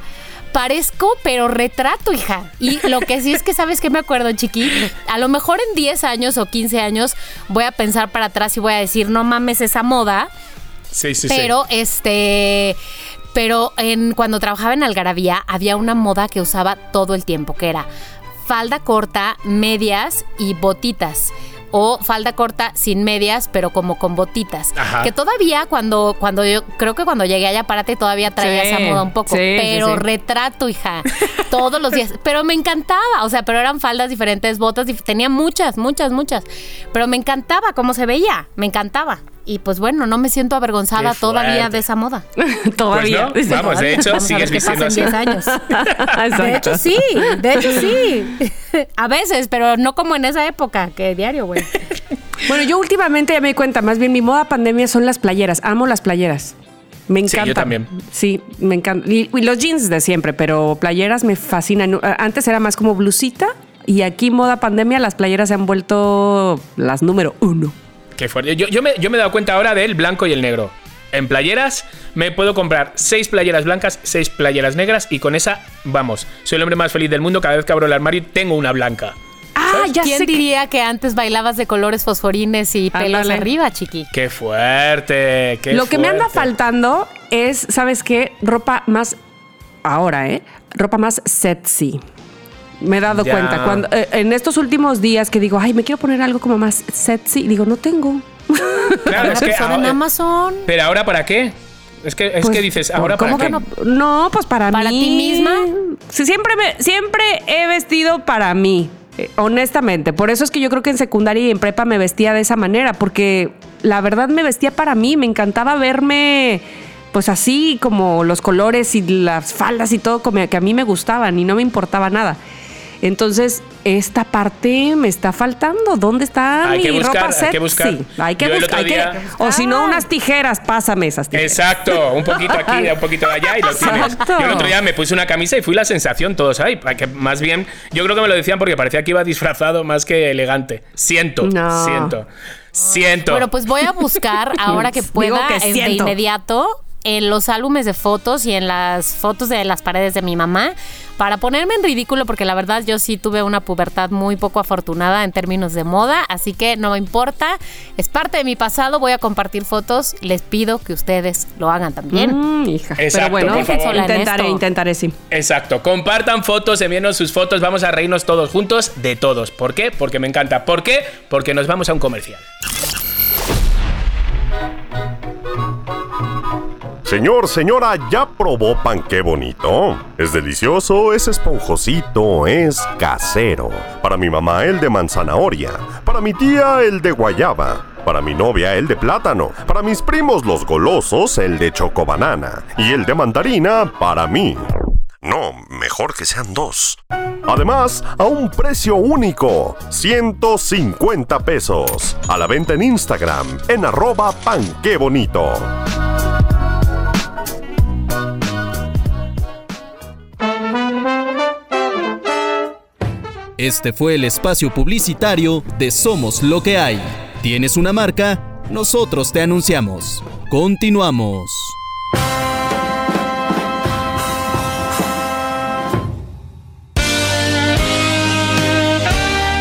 Parezco, pero retrato, hija. Y lo que sí es que, ¿sabes qué me acuerdo, chiqui? A lo mejor en 10 años o 15 años voy a pensar para atrás y voy a decir, no mames esa moda. Sí, sí, sí. Pero este. Pero en, cuando trabajaba en Algarabía había una moda que usaba todo el tiempo, que era falda corta, medias y botitas. O falda corta sin medias, pero como con botitas. Ajá. Que todavía cuando, cuando yo, creo que cuando llegué allá, párate, todavía traía Sí, esa moda un poco. sí, sí, pero sí. retrato, hija. Todos los días. Pero me encantaba. O sea, pero eran faldas diferentes, botas, dif- tenía muchas, muchas, muchas. Pero me encantaba cómo se veía. Me encantaba. Y pues bueno, no me siento avergonzada todavía de esa moda. Todavía. Pues no, vamos, de hecho, Vamos sigues en así. 10 años. De hecho, sí, de hecho, sí. A veces, pero no como en esa época, que diario, güey. Bueno, yo últimamente ya me di cuenta, más bien mi moda pandemia son las playeras. Amo las playeras. Me Sí, yo encanta. también. Sí, me encanta. Y, y los jeans de siempre, pero playeras me fascinan. Antes era más como blusita y aquí moda pandemia las playeras se han vuelto las número uno. Qué fuerte. Yo, yo me, yo me he dado cuenta ahora del blanco y el negro. en playeras, me puedo comprar seis playeras blancas, seis playeras negras y con esa, vamos, soy el hombre más feliz del mundo. Cada vez que abro el armario tengo una blanca. Ah, ya ¿Quién sé diría que antes bailabas de colores fosforines y pelos Ándale. arriba, chiqui? ¡Qué fuerte! qué Lo que me anda faltando es, ¿sabes qué? Ropa más. Ahora, ¿eh? Ropa más sexy. Me he dado Ya. cuenta. Cuando, eh, en estos últimos días que digo, ay, me quiero poner algo como más sexy, digo, no tengo. Claro, es que Son en ahora- Amazon. Pero ahora para qué? Es que, es Pues, que dices, ¿ahora para ¿cómo qué? que no? No, pues para, ¿Para mí. ti misma? Sí, siempre, me, siempre he vestido para mí, eh, honestamente. Por eso es que yo creo que en secundaria y en prepa me vestía de esa manera, porque la verdad me vestía para mí. Me encantaba verme, pues así, como los colores y las faldas y todo, como que a mí me gustaban y no me importaba nada. Entonces, esta parte me está faltando. ¿Dónde está Hay mi que buscar, ropa hay que buscar. Hay que buscar. otro hay que- día- o si no, unas tijeras. Pásame esas tijeras. Exacto, un poquito aquí, un poquito de allá y lo tienes. Exacto. Yo el otro día me puse una camisa y fui la sensación todos ahí. Que más bien, yo creo que me lo decían porque parecía que iba disfrazado más que elegante. Siento, No. siento, siento. Bueno, pues voy a buscar ahora que pueda que eh, de inmediato en los álbumes de fotos y en las fotos de las paredes de mi mamá para ponerme en ridículo porque la verdad yo sí tuve una pubertad muy poco afortunada en términos de moda, así que no me importa, es parte de mi pasado, voy a compartir fotos, les pido que ustedes lo hagan también. Mm, hija. Exacto, Pero bueno, por favor. intentaré, intentaré, sí. Exacto, compartan fotos, envíenos sus fotos, vamos a reírnos todos juntos de todos. ¿Por qué? Porque me encanta. ¿Por qué? Porque nos vamos a un comercial. Señor, señora, ¿ya probó pan qué bonito? Es delicioso, es esponjosito, es casero. Para mi mamá el de manzanahoria, para mi tía el de guayaba, para mi novia el de plátano, para mis primos los golosos el de chocobanana y el de mandarina para mí. No, mejor que sean dos. Además, a un precio único, 150 pesos. A la venta en Instagram, en arroba pan qué bonito. Este fue el espacio publicitario de Somos lo que hay. ¿Tienes una marca? Nosotros te anunciamos. Continuamos.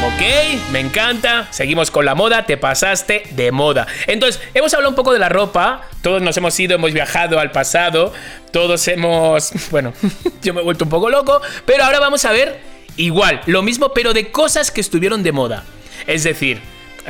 Ok, me encanta. Seguimos con la moda, te pasaste de moda. Entonces, hemos hablado un poco de la ropa. Todos nos hemos ido, hemos viajado al pasado. Todos hemos. Bueno, yo me he vuelto un poco loco. Pero ahora vamos a ver igual, lo mismo, pero de cosas que estuvieron de moda. Es decir,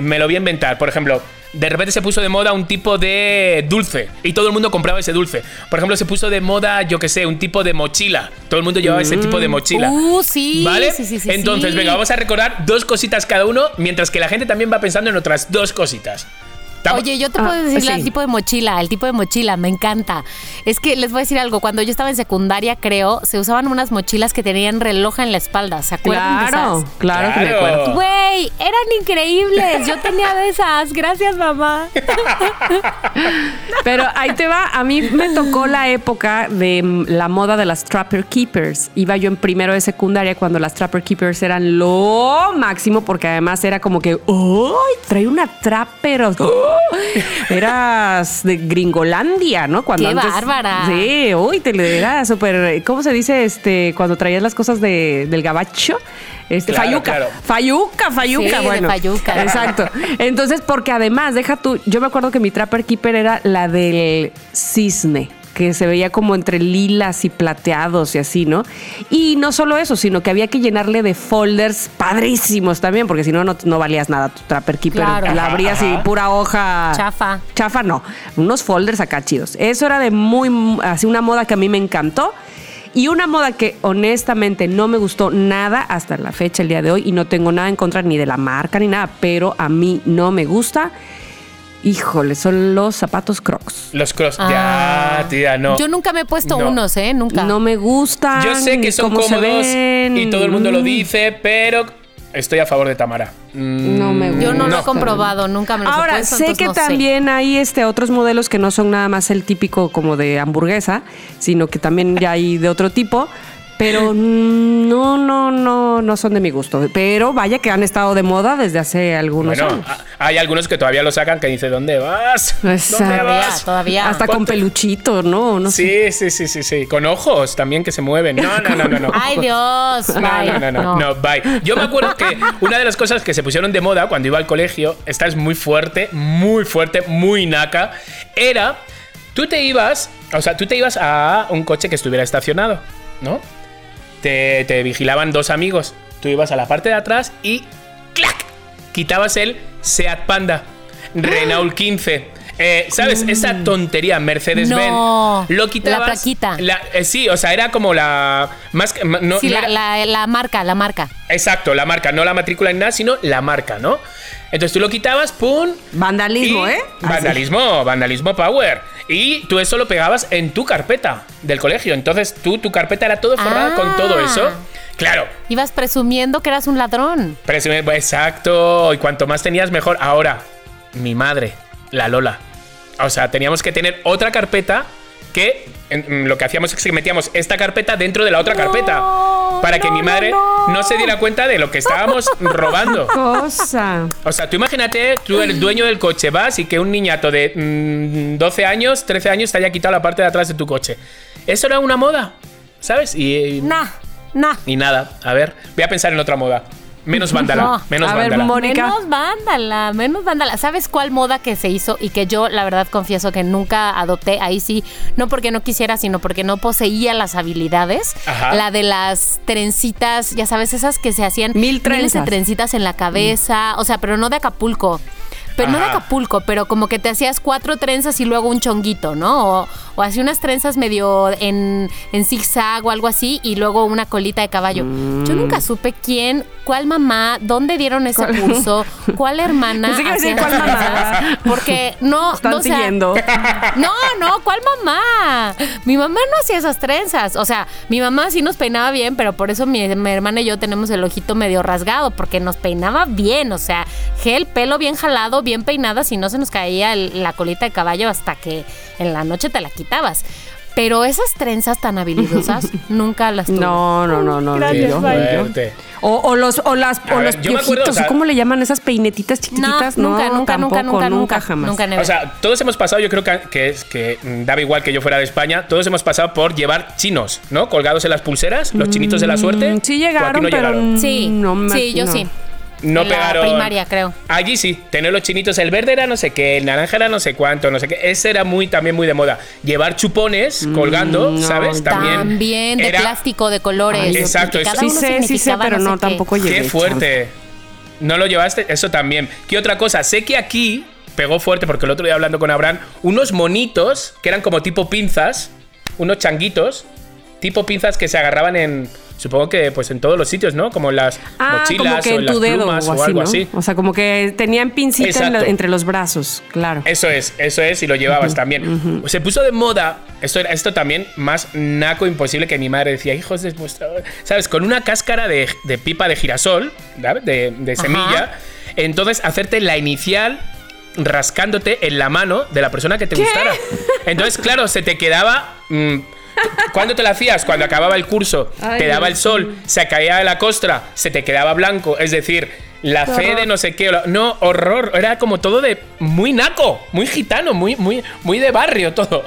me lo voy a inventar. Por ejemplo, de repente se puso de moda un tipo de dulce y todo el mundo compraba ese dulce. Por ejemplo, se puso de moda, yo que sé, un tipo de mochila. Todo el mundo llevaba ese tipo de mochila. Uh, sí, ¿Vale? sí, sí, sí, Entonces, venga, vamos a recordar dos cositas cada uno, mientras que la gente también va pensando en otras dos cositas. Tam- Oye, yo te Ah, puedo decir sí. el tipo de mochila, el tipo de mochila, me encanta. Es que les voy a decir algo, cuando yo estaba en secundaria, creo, se usaban unas mochilas que tenían reloj en la espalda, ¿se acuerdan de Claro, esas? claro que me Claro. acuerdo. Güey, eran increíbles, yo tenía de esas, gracias mamá. Pero ahí te va, a mí me tocó la época de mm, la moda de las Trapper Keepers. Iba yo en primero de secundaria cuando las Trapper Keepers eran lo máximo porque además era como que, ¡ay! Trae una Trapper. ¡ay! Eras de Gringolandia, ¿no? Cuando ¡Qué antes- bárbara! Sí, uy, te le era súper, ¿cómo se dice? Este, cuando traías las cosas de, del gabacho. Este, Claro, fayuca, claro. fayuca, fayuca, Sí, de bueno. fayuca. Exacto. Entonces, porque además, deja tú, yo me acuerdo que mi Trapper Keeper era la del cisne que se veía como entre lilas y plateados y así, ¿no? Y no solo eso, sino que había que llenarle de folders padrísimos también, porque si no, no, no valías nada tu Trapper Keeper. Claro. La abrías y pura hoja. Chafa. Chafa no, unos folders acá chidos. Eso era de muy, así una moda que a mí me encantó. Y una moda que honestamente no me gustó nada hasta la fecha, el día de hoy, y no tengo nada en contra ni de la marca ni nada, pero a mí no me gusta. Híjole, son los zapatos Crocs. Los cross. Ah. Ya, tía, no. Yo nunca me he puesto No. unos, ¿eh? Nunca. No me gustan. Yo sé que son cómodos y todo el mundo lo Mm, dice, pero estoy a favor de Tamara. Mm, No me gusta. Yo no, lo he comprobado, nunca me he Ahora, puesto, sé que no sé. también hay este, otros modelos que no son nada más el típico como de hamburguesa, sino que también ya hay de otro tipo. Pero no, no, no, no son de mi gusto. Pero vaya que han estado de moda desde hace algunos Bueno, años. hay algunos que todavía lo sacan que dice, ¿dónde vas? ¿Dónde Exacto. vas? todavía. Hasta con ¿Cuánto- peluchito, ¿no? No sé. Sí, sí, sí, sí, sí. Con ojos también que se mueven. No, no, no, no. no. Ay, Dios. No, bye. no, no, no, no, bye. Yo me acuerdo que una de las cosas que se pusieron de moda cuando iba al colegio, esta es muy fuerte, muy fuerte, muy naca, era, tú te ibas, o sea, tú te ibas a un coche que estuviera estacionado, ¿no? Te, te vigilaban dos amigos, tú ibas a la parte de atrás y ¡clac! Quitabas el Seat Panda, Renault 15. Eh, ¿Sabes? Esa tontería, Mercedes-Benz. No, Lo quitabas. la plaquita. la- eh, sí, o sea, era como la. Más No, Sí, no la, era- la- la marca, la marca. Exacto, la marca, no la matrícula ni nada, sino la marca, ¿no? Entonces tú lo quitabas, ¡pum! Vandalismo, y- ¿eh? Vandalismo, vandalismo power. Y tú eso lo pegabas en tu carpeta del colegio. Entonces tú, tu carpeta era todo forrada Ah. con todo eso. Claro, Ibas presumiendo que eras un ladrón. si me- exacto. Y cuanto más tenías, mejor. Ahora, mi madre, la Lola. O sea, teníamos que tener otra carpeta que en- lo que hacíamos es que metíamos esta carpeta dentro de la otra carpeta. Para que mi madre no, se diera cuenta de lo que estábamos robando. Cosa. O sea, tú imagínate, tú eres dueño del coche, vas y que un niñato de mm, 12 años, 13 años te haya quitado la parte de atrás de tu coche. Eso era una moda, ¿sabes? Y, y- Nah, nah. y nada, a ver, voy a pensar en otra moda. Menos vándala, No. menos A ver, vándala. Mónica. Menos vándala, menos vándala. ¿Sabes cuál moda que se hizo y que yo, la verdad, confieso que nunca adopté? Ahí sí, no porque no quisiera, sino porque no poseía las habilidades. Ajá. La de las trencitas, ya sabes, esas que se hacían Mil miles de trenzas. trencitas en la cabeza. O sea, pero no de Acapulco. Pero no de. Acapulco, pero como que te hacías cuatro trenzas y luego un chonguito, ¿no? O, o así unas trenzas medio en, en zigzag o algo así y luego una colita de caballo. Yo nunca supe quién, cuál mamá, dónde dieron ese curso, cuál hermana. Pensé que decir cuál mamá. Porque no, Están no, o sea, siguiendo. no, no, ¿cuál mamá? Mi mamá no hacía esas trenzas. O sea, mi mamá sí nos peinaba bien, pero por eso mi, mi hermana y yo tenemos el ojito medio rasgado, porque nos peinaba bien. O sea, gel, pelo bien jalado, bien peinada, si no se nos caía el- la colita de caballo hasta que en la noche te la quitabas. Pero esas trenzas tan habilidosas nunca las tuve. No, no, no, no. Gracias, yo- yo-. O, o los, o las, o ver, los acuerdo, piojitos, o sea- ¿cómo le llaman esas peinetitas No, chiquititas? nunca, no, nunca, tampoco, nunca, nunca, nunca, jamás. nunca, never. O sea, todos hemos pasado, yo creo que, que es que mm, daba igual que yo fuera de España, todos hemos pasado por llevar chinos, ¿no? Colgados en las pulseras, los chinitos de la suerte. Mm, Sí ¿O aquí llegaron, no pero llegaron? Sí, no me- sí, yo no. sí. No En la pegaron. primaria, creo. Allí sí, tener los chinitos, el verde era no sé qué, el naranja era no sé cuánto, no sé qué. Ese era muy también muy de moda. Llevar chupones colgando, no, ¿sabes? También. También de era- plástico, de colores. Ay, exacto, eso- Sí sé, sí sé, pero no no, sé qué. tampoco llegué. Qué fuerte. No lo llevaste, eso también. ¿Qué otra cosa? Sé que aquí pegó fuerte, porque el otro día hablando con Abraham, unos monitos que eran como tipo pinzas, unos changuitos, tipo pinzas que se agarraban en, supongo que pues en todos los sitios, ¿no? Como en las Ah, mochilas como que o en las dedo plumas o algo ¿no? así. O sea, como que tenían pincita en la- Exacto. entre los brazos, claro. Eso es, eso es, y lo llevabas también. Se puso de moda, esto, esto también más naco imposible que mi madre decía, hijos de vuestra... ¿Sabes? Con una cáscara de, de pipa de girasol, ¿sabes? De, de semilla. Entonces, hacerte la inicial rascándote en la mano de la persona que te gustara. Entonces, claro, se te quedaba... mm, ¿Cuándo te la hacías? Cuando acababa el curso, Ay, te daba el sol, se caía de la costra, se te quedaba blanco. Es decir, la fe de no sé qué. No, horror. Era como todo de muy naco, muy gitano, muy, muy, muy de barrio todo.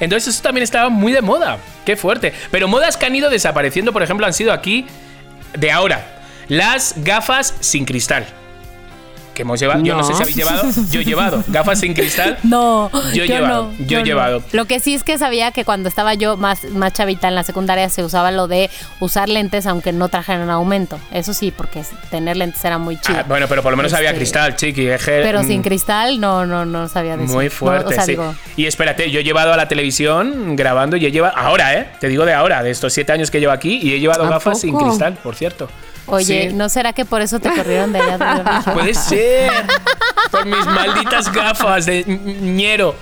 Entonces eso también estaba muy de moda. Qué fuerte. Pero modas que han ido desapareciendo, por ejemplo, han sido aquí de ahora. Las gafas sin cristal. Que hemos llevado. Yo no No. sé si habéis llevado. Yo he llevado gafas sin cristal. No, Yo he llevado, yo he no. llevado. Lo que sí es que sabía que cuando estaba yo más, más chavita en la secundaria se usaba lo de usar lentes aunque no trajeran aumento. Eso sí, porque tener lentes era muy chido. Ah, bueno, pero por lo menos había Este, cristal, chiqui. que, Pero mm, sin cristal no, no, no sabía de. Muy No, fuerte, o sea, sí. digo, Y espérate, yo he llevado a la televisión grabando y he llevado. Ahora, ¿eh? Te digo de ahora, de estos siete años que llevo aquí y he llevado ¿A gafas sin cristal, por cierto. Oye, Sí. ¿no será que por eso te corrieron de allá? de? Puede ser. Por mis malditas gafas de ñero.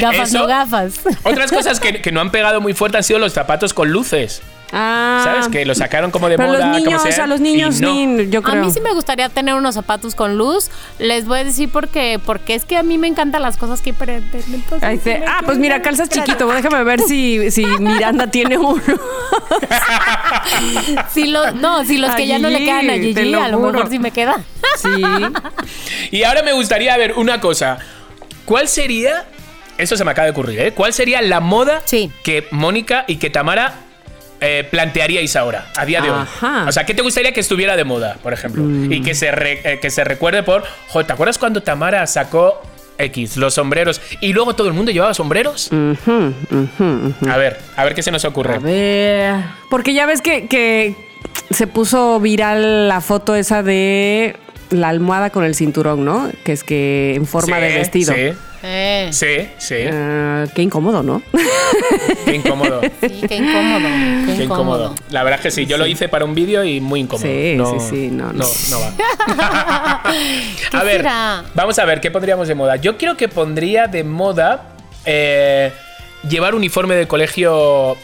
Gafas, Eso- no gafas. Otras cosas que, que no han pegado muy fuerte han sido los zapatos con luces. Ah. ¿Sabes? Que lo sacaron como de Pero moda. los niños, como sea, a los niños, no. ni- yo A creo. mí sí me gustaría tener unos zapatos con luz. Les voy a decir por qué. Porque es que a mí me encantan las cosas que prenden. Entonces, Ahí sí te- me ah, pues mira, calzas chiquito. Déjame ver si, si Miranda tiene uno. Si los, no, si los que ya no le quedan a Gigi, lo a lo mejor sí me queda. Sí. Y ahora me gustaría ver una cosa. ¿Cuál sería, esto se me acaba de ocurrir, ¿eh? ¿Cuál sería la moda Sí. que Mónica y que Tamara eh, plantearíais ahora, a día de Ajá. hoy? O sea, ¿qué te gustaría que estuviera de moda, por ejemplo? Y que se, re- eh, que se recuerde por, joder, ¿te acuerdas cuando Tamara sacó X, los sombreros, y luego todo el mundo llevaba sombreros? A ver, a ver qué se nos ocurre. A ver. Porque ya ves que, que se puso viral la foto esa de la almohada con el cinturón, ¿no? Que es que en forma Sí, de vestido. Sí, Eh, sí, sí. Ah, qué incómodo, ¿no? Qué incómodo. sí, qué incómodo. Qué, Qué incómodo. incómodo. La verdad es que sí, yo lo hice para un vídeo y muy incómodo. Sí, no, sí, sí, no, no. no, no va. ¿Qué a ver, será? vamos a ver, ¿qué pondríamos de moda? Yo creo que pondría de moda eh, llevar uniforme de colegio,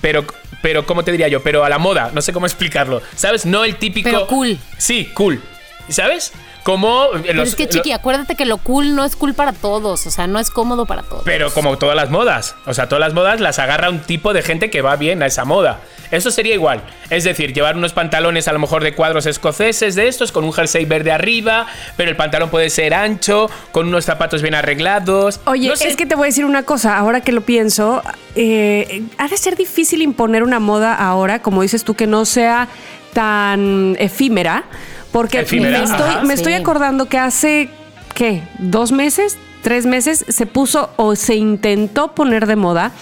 pero, pero, ¿cómo te diría yo? Pero a la moda, no sé cómo explicarlo. ¿Sabes? No el típico... Pero cool. Sí, cool. ¿Sabes? Como... eh, Pero los- es que, lo- chiqui, acuérdate que lo cool no es cool para todos. O sea, no es cómodo para todos. Pero como todas las modas. O sea, todas las modas las agarra un tipo de gente que va bien a esa moda. Eso sería igual. Es decir, llevar unos pantalones a lo mejor de cuadros escoceses de estos, con un jersey verde arriba, pero el pantalón puede ser ancho, con unos zapatos bien arreglados. Oye, No sé. es que te voy a decir una cosa, ahora que lo pienso, eh, ha de ser difícil imponer una moda ahora, como dices tú, que no sea tan efímera, porque me, estoy, ajá. me estoy acordando que hace, ¿qué? ¿Dos meses? ¿Tres meses? Se puso o se intentó poner de moda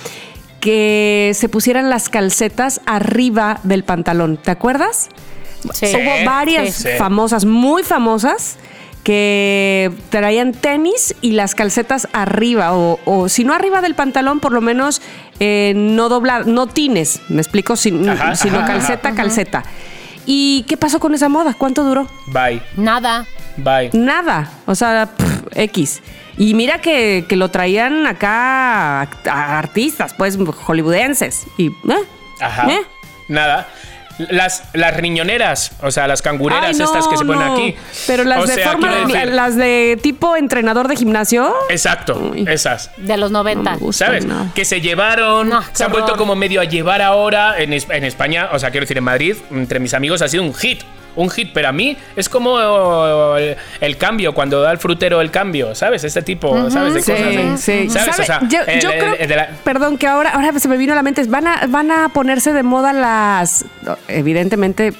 que se pusieran las calcetas arriba del pantalón, ¿te acuerdas? Sí. Hubo varias sí. famosas, muy famosas, que traían tenis y las calcetas arriba, o, o si no arriba del pantalón, por lo menos eh, no doblar, no tines, me explico, Sin- Ajá, sino ajá, calceta, calceta. ¿Y qué pasó con esa moda? ¿Cuánto duró? Bye, Nada. bye. Nada, o sea, pff, X. Y mira que, que lo traían acá a, a artistas, pues, hollywoodenses. Y, ¿eh? Ajá. ¿Eh? Nada. Las, las riñoneras, o sea, las cangureras Ay, no, estas que se ponen no. aquí. Pero las O de sea, forma, las de tipo entrenador de gimnasio. Exacto, Uy. esas. De los 90. No me gusta. ¿Sabes? Que se llevaron, No, se han vuelto como medio a llevar ahora en, en España, o sea, quiero decir, en Madrid, entre mis amigos ha sido un hit. Un hit, pero a mí es como el, el cambio, cuando da el frutero el cambio, ¿sabes? Este tipo, ¿sabes? De Sí, cosas. ¿eh? sí. ¿Sabes? ¿Sabe? O sea, yo, yo el- creo, el de la- perdón, que ahora, ahora se me vino a la mente, van a, van a ponerse de moda las, evidentemente,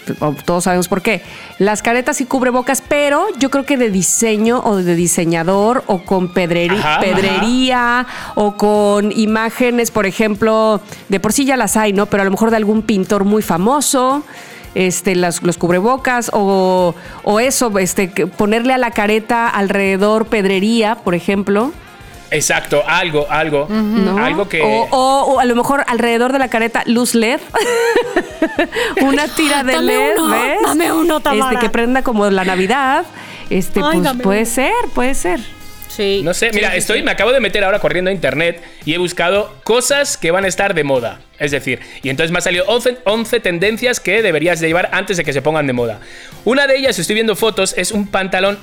todos sabemos por qué, las caretas y cubrebocas, pero yo creo que de diseño o de diseñador o con Ajá, pedrería o con imágenes, por ejemplo, de por sí ya las hay, ¿no? Pero a lo mejor de algún pintor muy famoso. Este, las- los cubrebocas o, o eso, este, que ponerle a la careta alrededor pedrería, por ejemplo. Exacto, algo, algo. ¿no? Algo que. O, o- o a lo mejor alrededor de la careta luz LED. Una tira de Dame LED, uno, ¿ves? dame uno, Tamara. Este, que prenda como la Navidad. Este, Ay, pues puede uno. ser, puede ser. Sí. No sé, mira, estoy, me acabo de meter ahora corriendo a internet y he buscado cosas que van a estar de moda. Es decir, y entonces me ha salido 11, 11 tendencias que deberías de llevar antes de que se pongan de moda. Una de ellas, estoy viendo fotos, es un pantalón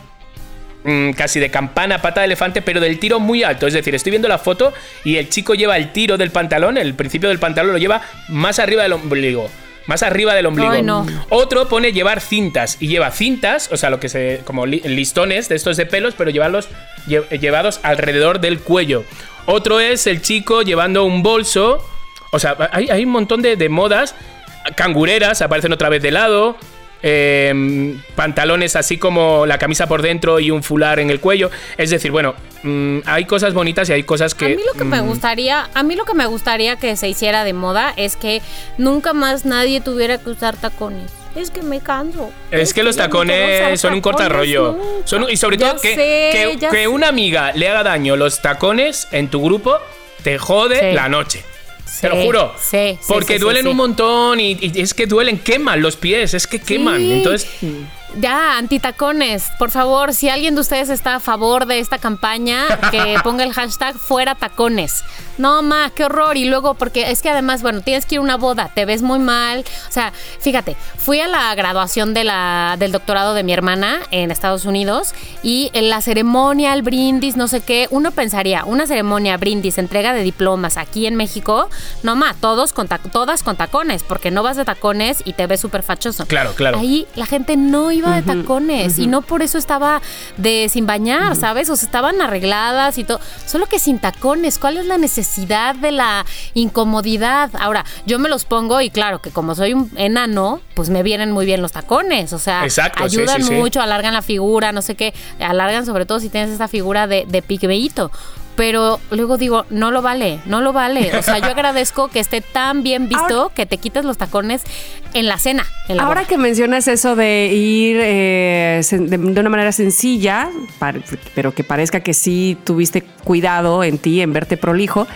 mm, casi de campana, pata de elefante, pero del tiro muy alto. Es decir, estoy viendo la foto y el chico lleva el tiro del pantalón, el principio del pantalón lo lleva más arriba del ombligo. Más arriba del ombligo. Ay, no. Otro pone llevar cintas y lleva cintas, o sea, lo que se como li- listones de estos de pelos, pero llevarlos lle- llevados alrededor del cuello. Otro es el chico llevando un bolso, o sea, hay, hay un montón de, de modas. Cangureras aparecen otra vez de lado. Eh, pantalones así como la camisa por dentro y un fular en el cuello. Es decir, bueno, mm, hay cosas bonitas y hay cosas que. a mí lo que me mm, gustaría, a mí lo que me gustaría que se hiciera de moda es que nunca más nadie tuviera que usar tacones. Es que me canso. Es que los tacones son un cortarrollo. Son y sobre Ya todo que, sé, que, una amiga le haga daño los tacones en tu grupo te jode Sí. la noche. Te lo juro. sí, sí, Porque sí, duelen un montón y, y es que duelen, queman los pies, es que queman. Entonces, Ya, antitacones. Por favor, si alguien de ustedes está a favor de esta campaña, que ponga el hashtag fuera tacones. No, ma, qué horror. Y luego, porque es que además, bueno, tienes que ir a una boda, te ves muy mal. O sea, fíjate, fui a la graduación de la, del doctorado de mi hermana en Estados Unidos y en la ceremonia, el brindis, no sé qué, uno pensaría, una ceremonia, brindis, entrega de diplomas aquí en México, no, ma, todos con todas con tacones, porque no vas de tacones y te ves súper fachoso. Claro, claro. Ahí la gente no iba de tacones y no por eso estaba de sin bañar, ¿sabes? O sea, estaban arregladas y todo. Solo que sin tacones, ¿cuál es la necesidad de la incomodidad? Ahora, yo me los pongo y claro que como soy un enano, pues me vienen muy bien los tacones. O sea, Exacto, ayudan sí, sí. mucho, alargan la figura, no sé qué. Alargan sobre todo si tienes esta figura de, de. Pero luego digo, no lo vale, no lo vale. O sea, yo agradezco que esté tan bien visto que te quites los tacones en la cena. en la Ahora boda. que mencionas eso de ir eh, de, de una manera sencilla, pero que parezca que sí tuviste cuidado en ti, en verte prolijo,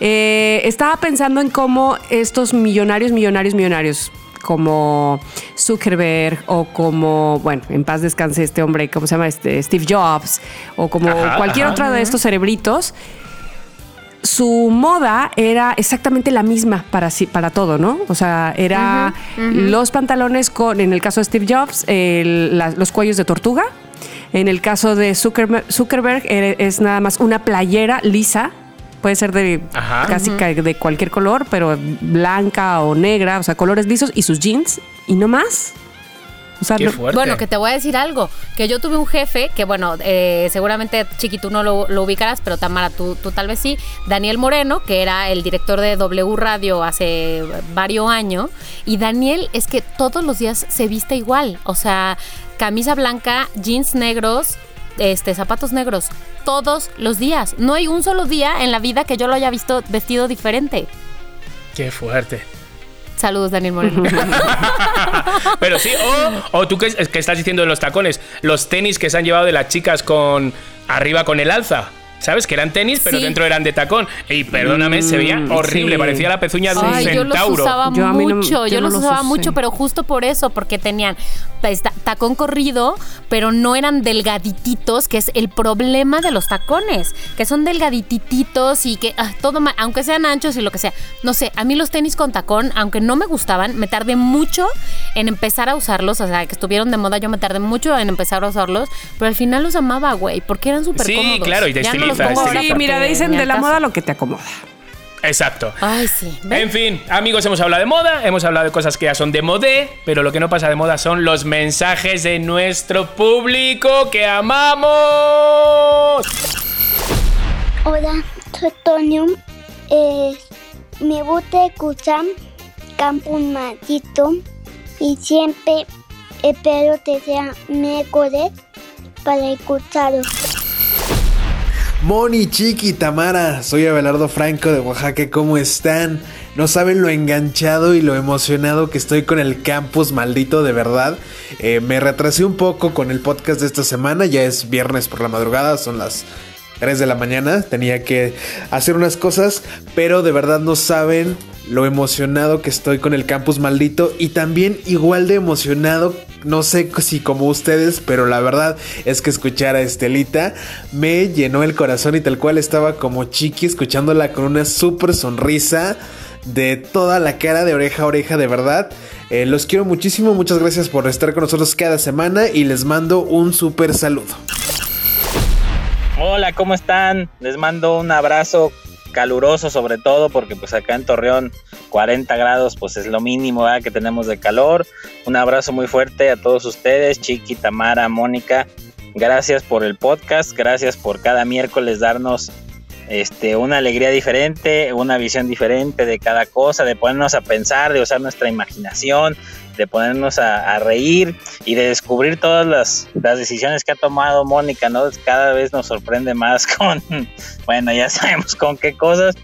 eh, estaba pensando en cómo estos millonarios, millonarios, millonarios, como Zuckerberg o como, bueno, en paz descanse este hombre, ¿cómo se llama? Este, Steve Jobs, o como Ajá, cualquier ajá. otro de estos cerebritos, su moda era exactamente la misma para, sí- para todo, ¿no? O sea, era los pantalones con, en el caso de Steve Jobs, el- la- los cuellos de tortuga. En el caso de Zuckerberg, Zuckerberg es nada más una playera lisa. Puede ser de Ajá. casi ca- de cualquier color, pero blanca o negra, o sea, colores lisos y sus jeans y no más. O sea, Qué no- fuerte. Bueno, que te voy a decir algo, que yo tuve un jefe, que bueno, eh, seguramente Chiqui tú no lo, lo ubicarás, pero Tamara tú, tú tal vez sí, Daniel Moreno, que era el director de W Radio hace varios años, y Daniel es que todos los días se viste igual, o sea, camisa blanca, jeans negros, este, zapatos negros, todos los días. No hay un solo día en la vida que yo lo haya visto vestido diferente. Qué fuerte. Saludos, Daniel Moreno. Pero sí, o, tú que, que estás diciendo de los tacones, los tenis que se han llevado de las chicas con arriba con el alza. ¿Sabes? Que eran tenis, pero Sí. dentro eran de tacón. Y perdóname, se veía Mm, horrible. sí. Parecía la pezuña de un Ay, yo los centauro. usaba Yo no- mucho, yo yo, no los los usaba usé. mucho, pero justo por eso, porque tenían pues, ta- tacón corrido, pero no eran delgadititos, que es el problema de los tacones, que son delgadititos y que ah, todo mal, aunque sean anchos y lo que sea. No sé, a mí los tenis con tacón, aunque no me gustaban, me tardé mucho en empezar a usarlos, o sea, que estuvieron de moda, yo me tardé mucho en empezar a usarlos, pero al final los amaba, güey, porque eran súper Sí, cómodos. claro, y te los estiliza, pongo ahora Sí, mira, dicen de la moda lo que te acomoda. Exacto. Ay, sí. ¿ven? En fin, amigos, hemos hablado de moda, hemos hablado de cosas que ya son de modé, pero lo que no pasa de moda son los mensajes de nuestro público que amamos. Hola, soy Toño. Eh, me gusta escuchar Campus Maldito y siempre espero que sea miércoles para escucharlo. Moni, Chiqui, Tamara, soy Abelardo Franco de Oaxaca, ¿cómo están? No saben lo enganchado y lo emocionado que estoy con el campus maldito de verdad. Eh, me retrasé un poco con el podcast de esta semana, ya es viernes por la madrugada, son las 3 de la mañana, tenía que hacer unas cosas, pero de verdad no saben lo emocionado que estoy con el campus maldito y también igual de emocionado, no sé si como ustedes, pero la verdad es que escuchar a Estelita me llenó el corazón y tal cual estaba como chiqui escuchándola con una súper sonrisa de toda la cara de oreja a oreja de verdad. Eh, los quiero muchísimo, muchas gracias por estar con nosotros cada semana y les mando un súper saludo. Hola, ¿cómo están? Les mando un abrazo caluroso sobre todo porque pues acá en Torreón 40 grados pues es lo mínimo que tenemos de calor. Un abrazo muy fuerte a todos ustedes, Chiqui, Tamara, Mónica. Gracias por el podcast, gracias por cada miércoles darnos este, una alegría diferente, una visión diferente de cada cosa, de ponernos a pensar, de usar nuestra imaginación, de ponernos a, reír y de descubrir todas las, las decisiones que ha tomado Mónica, ¿no? Cada vez nos sorprende más con, bueno, ya sabemos con qué cosas.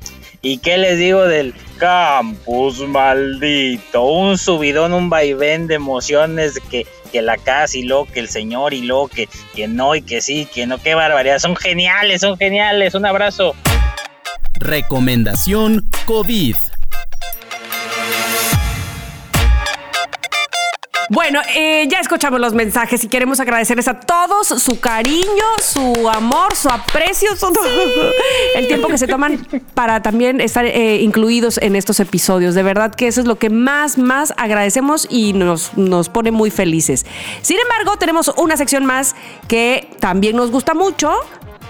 ¿Y qué les digo del campus maldito? Un subidón, un vaivén de emociones que, que la casa y lo que el señor y lo que, que no y que sí, que no, qué barbaridad. Son geniales, son geniales. Un abrazo. Recomendación COVID. Bueno, eh, ya escuchamos los mensajes y queremos agradecerles a todos su cariño, su amor, su aprecio, su- el tiempo que se toman para también estar eh, incluidos en estos episodios. De verdad que eso es lo que más, más agradecemos y nos, nos pone muy felices. Sin embargo, tenemos una sección más que también nos gusta mucho,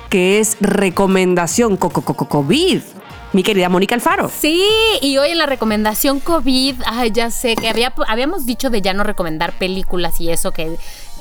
que es recomendación co- co- co- co- COVID. Mi querida Mónica Alfaro. Sí, y hoy en la recomendación COVID, ay, ya sé que había, habíamos dicho de ya no recomendar películas y eso que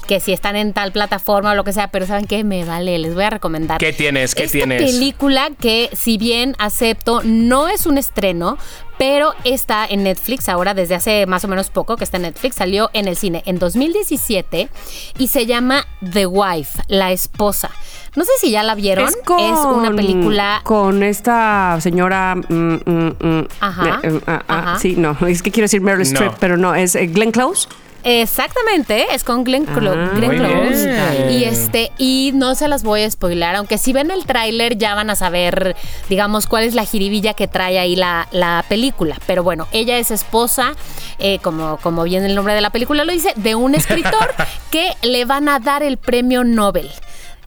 que si están en tal plataforma o lo que sea, pero ¿saben qué? Me vale, les voy a recomendar. ¿Qué tienes? ¿Qué Esta tienes? película que, si bien acepto, no es un estreno, pero está en Netflix ahora desde hace más o menos poco que está en Netflix, salió en el cine en 2017 y se llama The Wife, la esposa. No sé si ya la vieron. Es, con- una película Con esta señora. mm, mm, mm, Ajá, eh, eh, ah, ah, ajá. Sí, no. Es que quiero decir Meryl No. Streep, pero no. Es eh, Glenn Close. Exactamente, es con Glenn, Clo- Ah, Glenn Close. bien. Y este, y no se las voy a spoilar, aunque si ven el tráiler ya van a saber, digamos, cuál es la jiribilla que trae ahí la, la película. Pero bueno, ella es esposa, eh, como, como bien el nombre de la película lo dice, de un escritor que le van a dar el premio Nobel.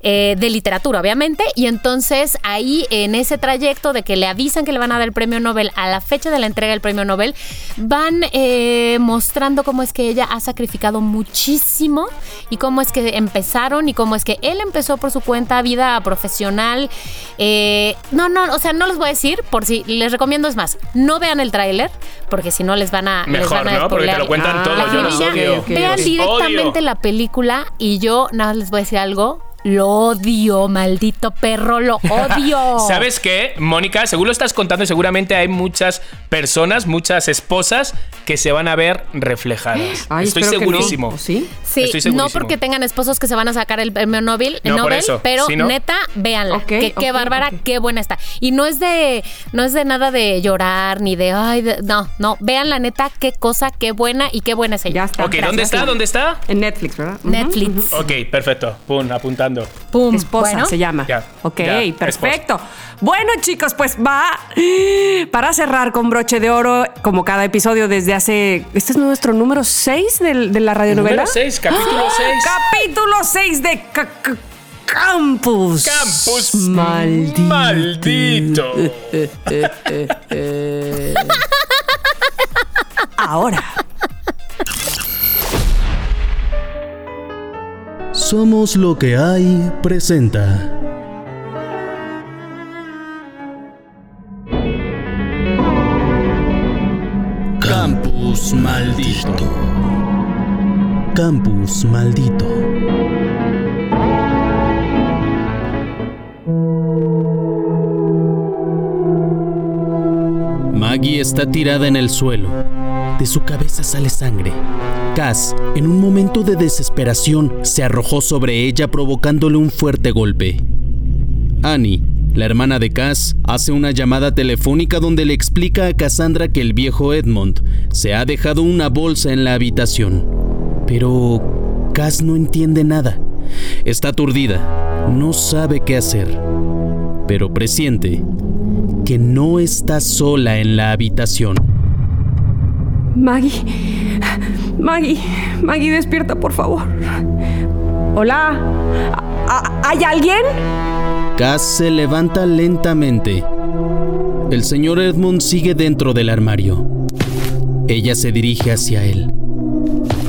Eh, de literatura, obviamente, y entonces ahí en ese trayecto de que le avisan que le van a dar el premio Nobel a la fecha de la entrega del premio Nobel, van eh, mostrando cómo es que ella ha sacrificado muchísimo y cómo es que empezaron y cómo es que él empezó por su cuenta vida profesional. Eh, no, no, o sea, no les voy a decir, por si les recomiendo es más, no vean el tráiler, porque si no les van a... les Mejor, van a ¿no? Porque te lo cuentan Ah, todo. Yo odio. ok, vean directamente Odio. la película y yo nada más les voy a decir algo. Lo odio, maldito perro, lo odio. ¿Sabes qué, Mónica? Según lo estás contando, y seguramente hay muchas personas, muchas esposas que se van a ver reflejadas. Ay, Estoy no. segurísimo. ¿O sí? Sí, Estoy no segurísimo. porque tengan esposos que se van a sacar el premio Nobel, No, Nobel pero sí, ¿no? neta, véanla. Que, qué bárbara, qué buena está. Y no es de, no es de nada de llorar ni de, ay, de- no, no, vean la neta, qué cosa, qué buena y qué buena es ella. Ya está. Ok, ¿dónde está? ¿Dónde está? En Netflix, ¿verdad? Netflix. Ok, perfecto. Pum, apuntando. Pum. Esposa Bueno, se llama. Ya, ok, ya, perfecto. Bueno, chicos, pues va para cerrar con broche de oro, como cada episodio desde hace. Este es nuestro número 6 de la radionovela. Número 6, capítulo 6. Capítulo 6 de Ca- Ca- Campus. Campus Maldito. maldito. Ahora. Somos lo que hay presenta. Campus maldito. Campus maldito. Maggie está tirada en el suelo. De su cabeza sale sangre. Cass, en un momento de desesperación, se arrojó sobre ella provocándole un fuerte golpe. Annie, la hermana de Cass, hace una llamada telefónica donde le explica a Cassandra que el viejo Edmond se ha dejado una bolsa en la habitación. Pero Cass no entiende nada. Está aturdida, no sabe qué hacer. Pero presiente que no está sola en la habitación. Maggie. Maggie. Maggie, despierta, por favor. Hola. ¿A- a- ¿Hay alguien? Cass se levanta lentamente. El señor Edmund sigue dentro del armario. Ella se dirige hacia él.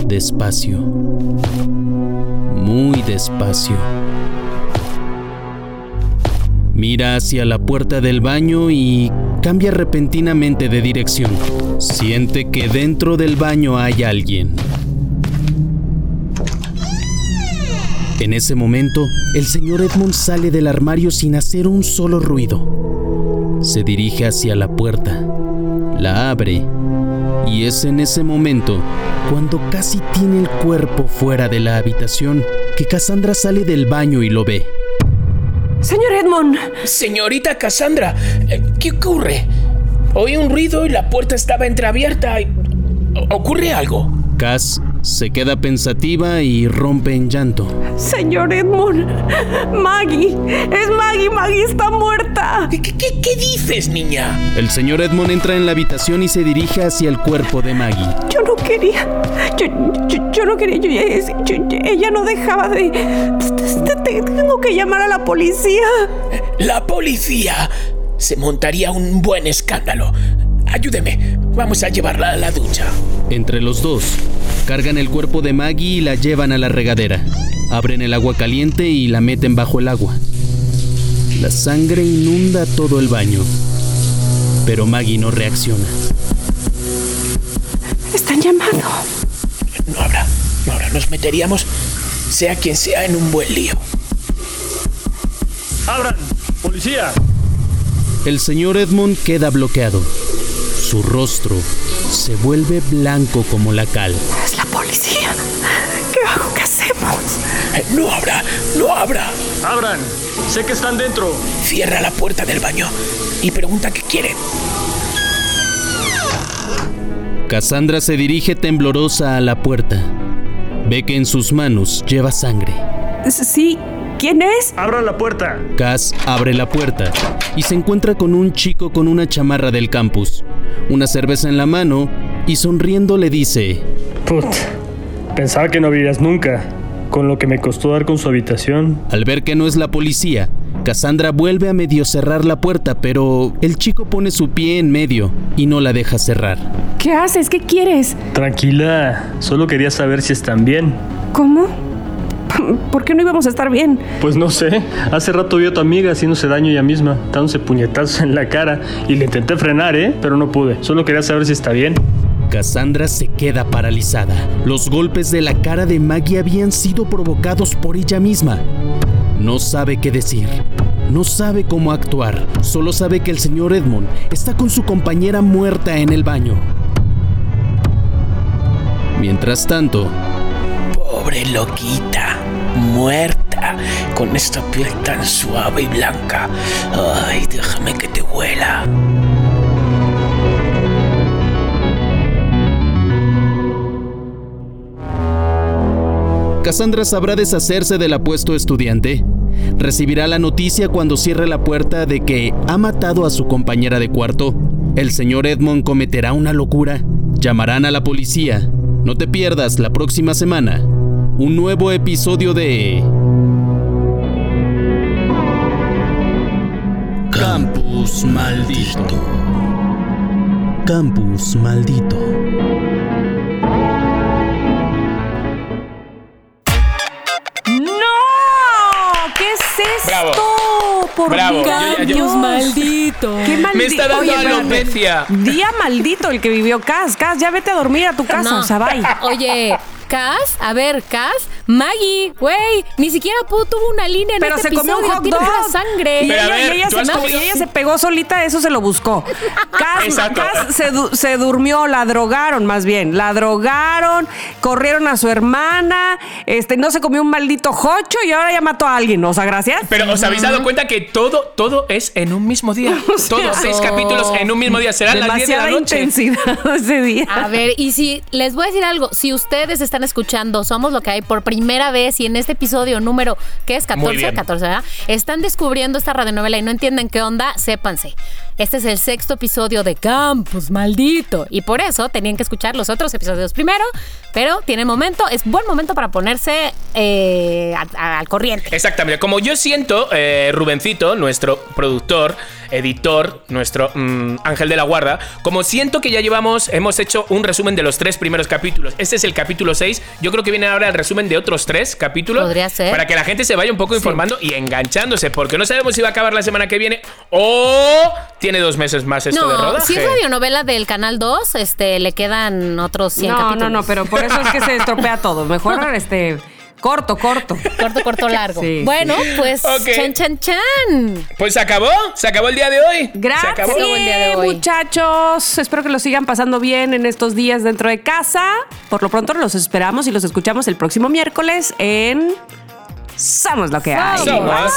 Despacio. Muy despacio. Mira hacia la puerta del baño y cambia repentinamente de dirección. Siente que dentro del baño hay alguien. En ese momento, el señor Edmund sale del armario sin hacer un solo ruido. Se dirige hacia la puerta, la abre, y es en ese momento, cuando casi tiene el cuerpo fuera de la habitación, que Cassandra sale del baño y lo ve. Señor Edmond. Señorita Cassandra, eh, ¿qué ocurre? Oí un ruido y la puerta estaba entreabierta. y- ¿Ocurre algo? Cass se queda pensativa y rompe en llanto. Señor Edmond. Maggie. Es Maggie. Maggie está muerta. ¿Qué, qué- qué- qué dices, niña? El señor Edmund entra en la habitación y se dirige hacia el cuerpo de Maggie. Yo quería. Yo, yo, yo no quería. Yo, yo- yo- ella no dejaba de. Tengo que llamar a la policía. La policía se montaría un buen escándalo. Ayúdeme, vamos a llevarla a la ducha. Entre los dos, cargan el cuerpo de Maggie y la llevan a la regadera. Abren el agua caliente y la meten bajo el agua. La sangre inunda todo el baño. Pero Maggie no reacciona. Están llamando. No habrá, no habrá, nos meteríamos, sea quien sea, en un buen lío. ¡Abran! ¡Policía! El señor Edmond queda bloqueado. Su rostro se vuelve blanco como la cal. Es la policía. ¿Qué hago? ¿Qué hacemos? Eh, No habrá, no habrá. ¡Abran! ¡Sé que están dentro! Cierra la puerta del baño y pregunta qué quieren. Cassandra se dirige temblorosa a la puerta. Ve que en sus manos lleva sangre. Sí. ¿Quién es? ¡Abran la puerta! Cass abre la puerta y se encuentra con un chico con una chamarra del campus, una cerveza en la mano y sonriendo le dice, Put. Pensaba que no vivías nunca. Con lo que me costó dar con su habitación. al ver que no es la policía, Cassandra vuelve a medio cerrar la puerta, pero el chico pone su pie en medio y no la deja cerrar. ¿Qué haces? ¿Qué quieres? Tranquila. Solo quería saber si están bien. ¿Cómo? ¿Por qué no íbamos a estar bien? Pues no sé. Hace rato vi a tu amiga haciéndose daño ella misma, dándose puñetazos en la cara. Y le intenté frenar, ¿eh? Pero no pude. Solo quería saber si está bien. Cassandra se queda paralizada. Los golpes de la cara de Maggie habían sido provocados por ella misma. No sabe qué decir. No sabe cómo actuar. Solo sabe que el señor Edmond está con su compañera muerta en el baño. Mientras tanto, Pobre loquita, muerta, con esta piel tan suave y blanca. Ay, déjame que te huela. Cassandra sabrá deshacerse del apuesto estudiante. Recibirá la noticia cuando cierre la puerta de que ha matado a su compañera de cuarto. El señor Edmond cometerá una locura. Llamarán a la policía. No te pierdas la próxima semana un nuevo episodio de Campus Maldito. Campus Maldito. Por Bravo. Yo- yo- yo- maldito. Qué Me maldito. está dando Oye, alopecia. Día maldito el que vivió Cas. Cas, ya vete a dormir a tu casa, No. o sea, bye. Oye, Cas, a ver, Cas, Maggie, güey, ni siquiera pudo, tuvo una línea en Pero este se comió un episodio, hot tiene dog. sangre. Y Pero a ella, ver, y ella ¿tú se, has no, comido- y ella se pegó solita, eso se lo buscó. Cas, Exacto. Cas se, du- se durmió, la drogaron más bien. La drogaron, corrieron a su hermana, este, no se comió un maldito jocho y ahora ya mató a alguien. O sea, gracias. Pero os habéis dado cuenta que todo, todo es en un mismo día. Todos seis capítulos en un mismo día. Serán las 10 de la Demasiada noche. intensidad ese día. A ver, y si les voy a decir algo, si ustedes están escuchando Somos lo que hay por primera vez y en este episodio número, ¿qué es? Muy 14, bien. 14, ¿verdad? Están descubriendo esta radionovela y no entienden qué onda, sépanse. Este es el sexto episodio de Campus Maldito y por eso tenían que escuchar los otros episodios primero, pero tiene momento, es buen momento para ponerse eh, a- a- al corriente. Exactamente. Como yo siento, eh, Rubencito, nuestro productor, editor, nuestro mm, ángel de la guarda, como siento que ya llevamos, hemos hecho un resumen de los tres primeros capítulos. Este es el capítulo 6. Yo creo que viene ahora el resumen de otros tres capítulos. Podría ser. Para que la gente se vaya un poco informando y enganchándose, porque no sabemos si va a acabar la semana que viene o tiene dos meses más esto de No, rodaje. si es radionovela del Canal 2, este, le quedan otros 100 No, capítulos. no, no, pero por eso es que se estropea todo. Mejor este corto, corto. Corto, corto, largo. Sí, bueno, pues, chan, chan, chan. Pues se acabó, se acabó el día de hoy. Se Gracias, acabó. acabó el día de hoy. muchachos. Espero que lo sigan pasando bien en estos días dentro de casa. Por lo pronto los esperamos y los escuchamos el próximo miércoles en Somos lo que hay. Somos.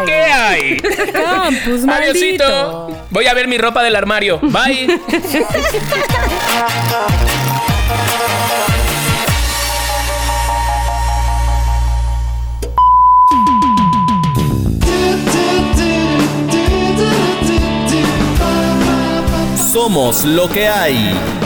Lo que hay. Campus Adiosito. maldito. Voy a ver mi ropa del armario. Bye. Somos lo que hay.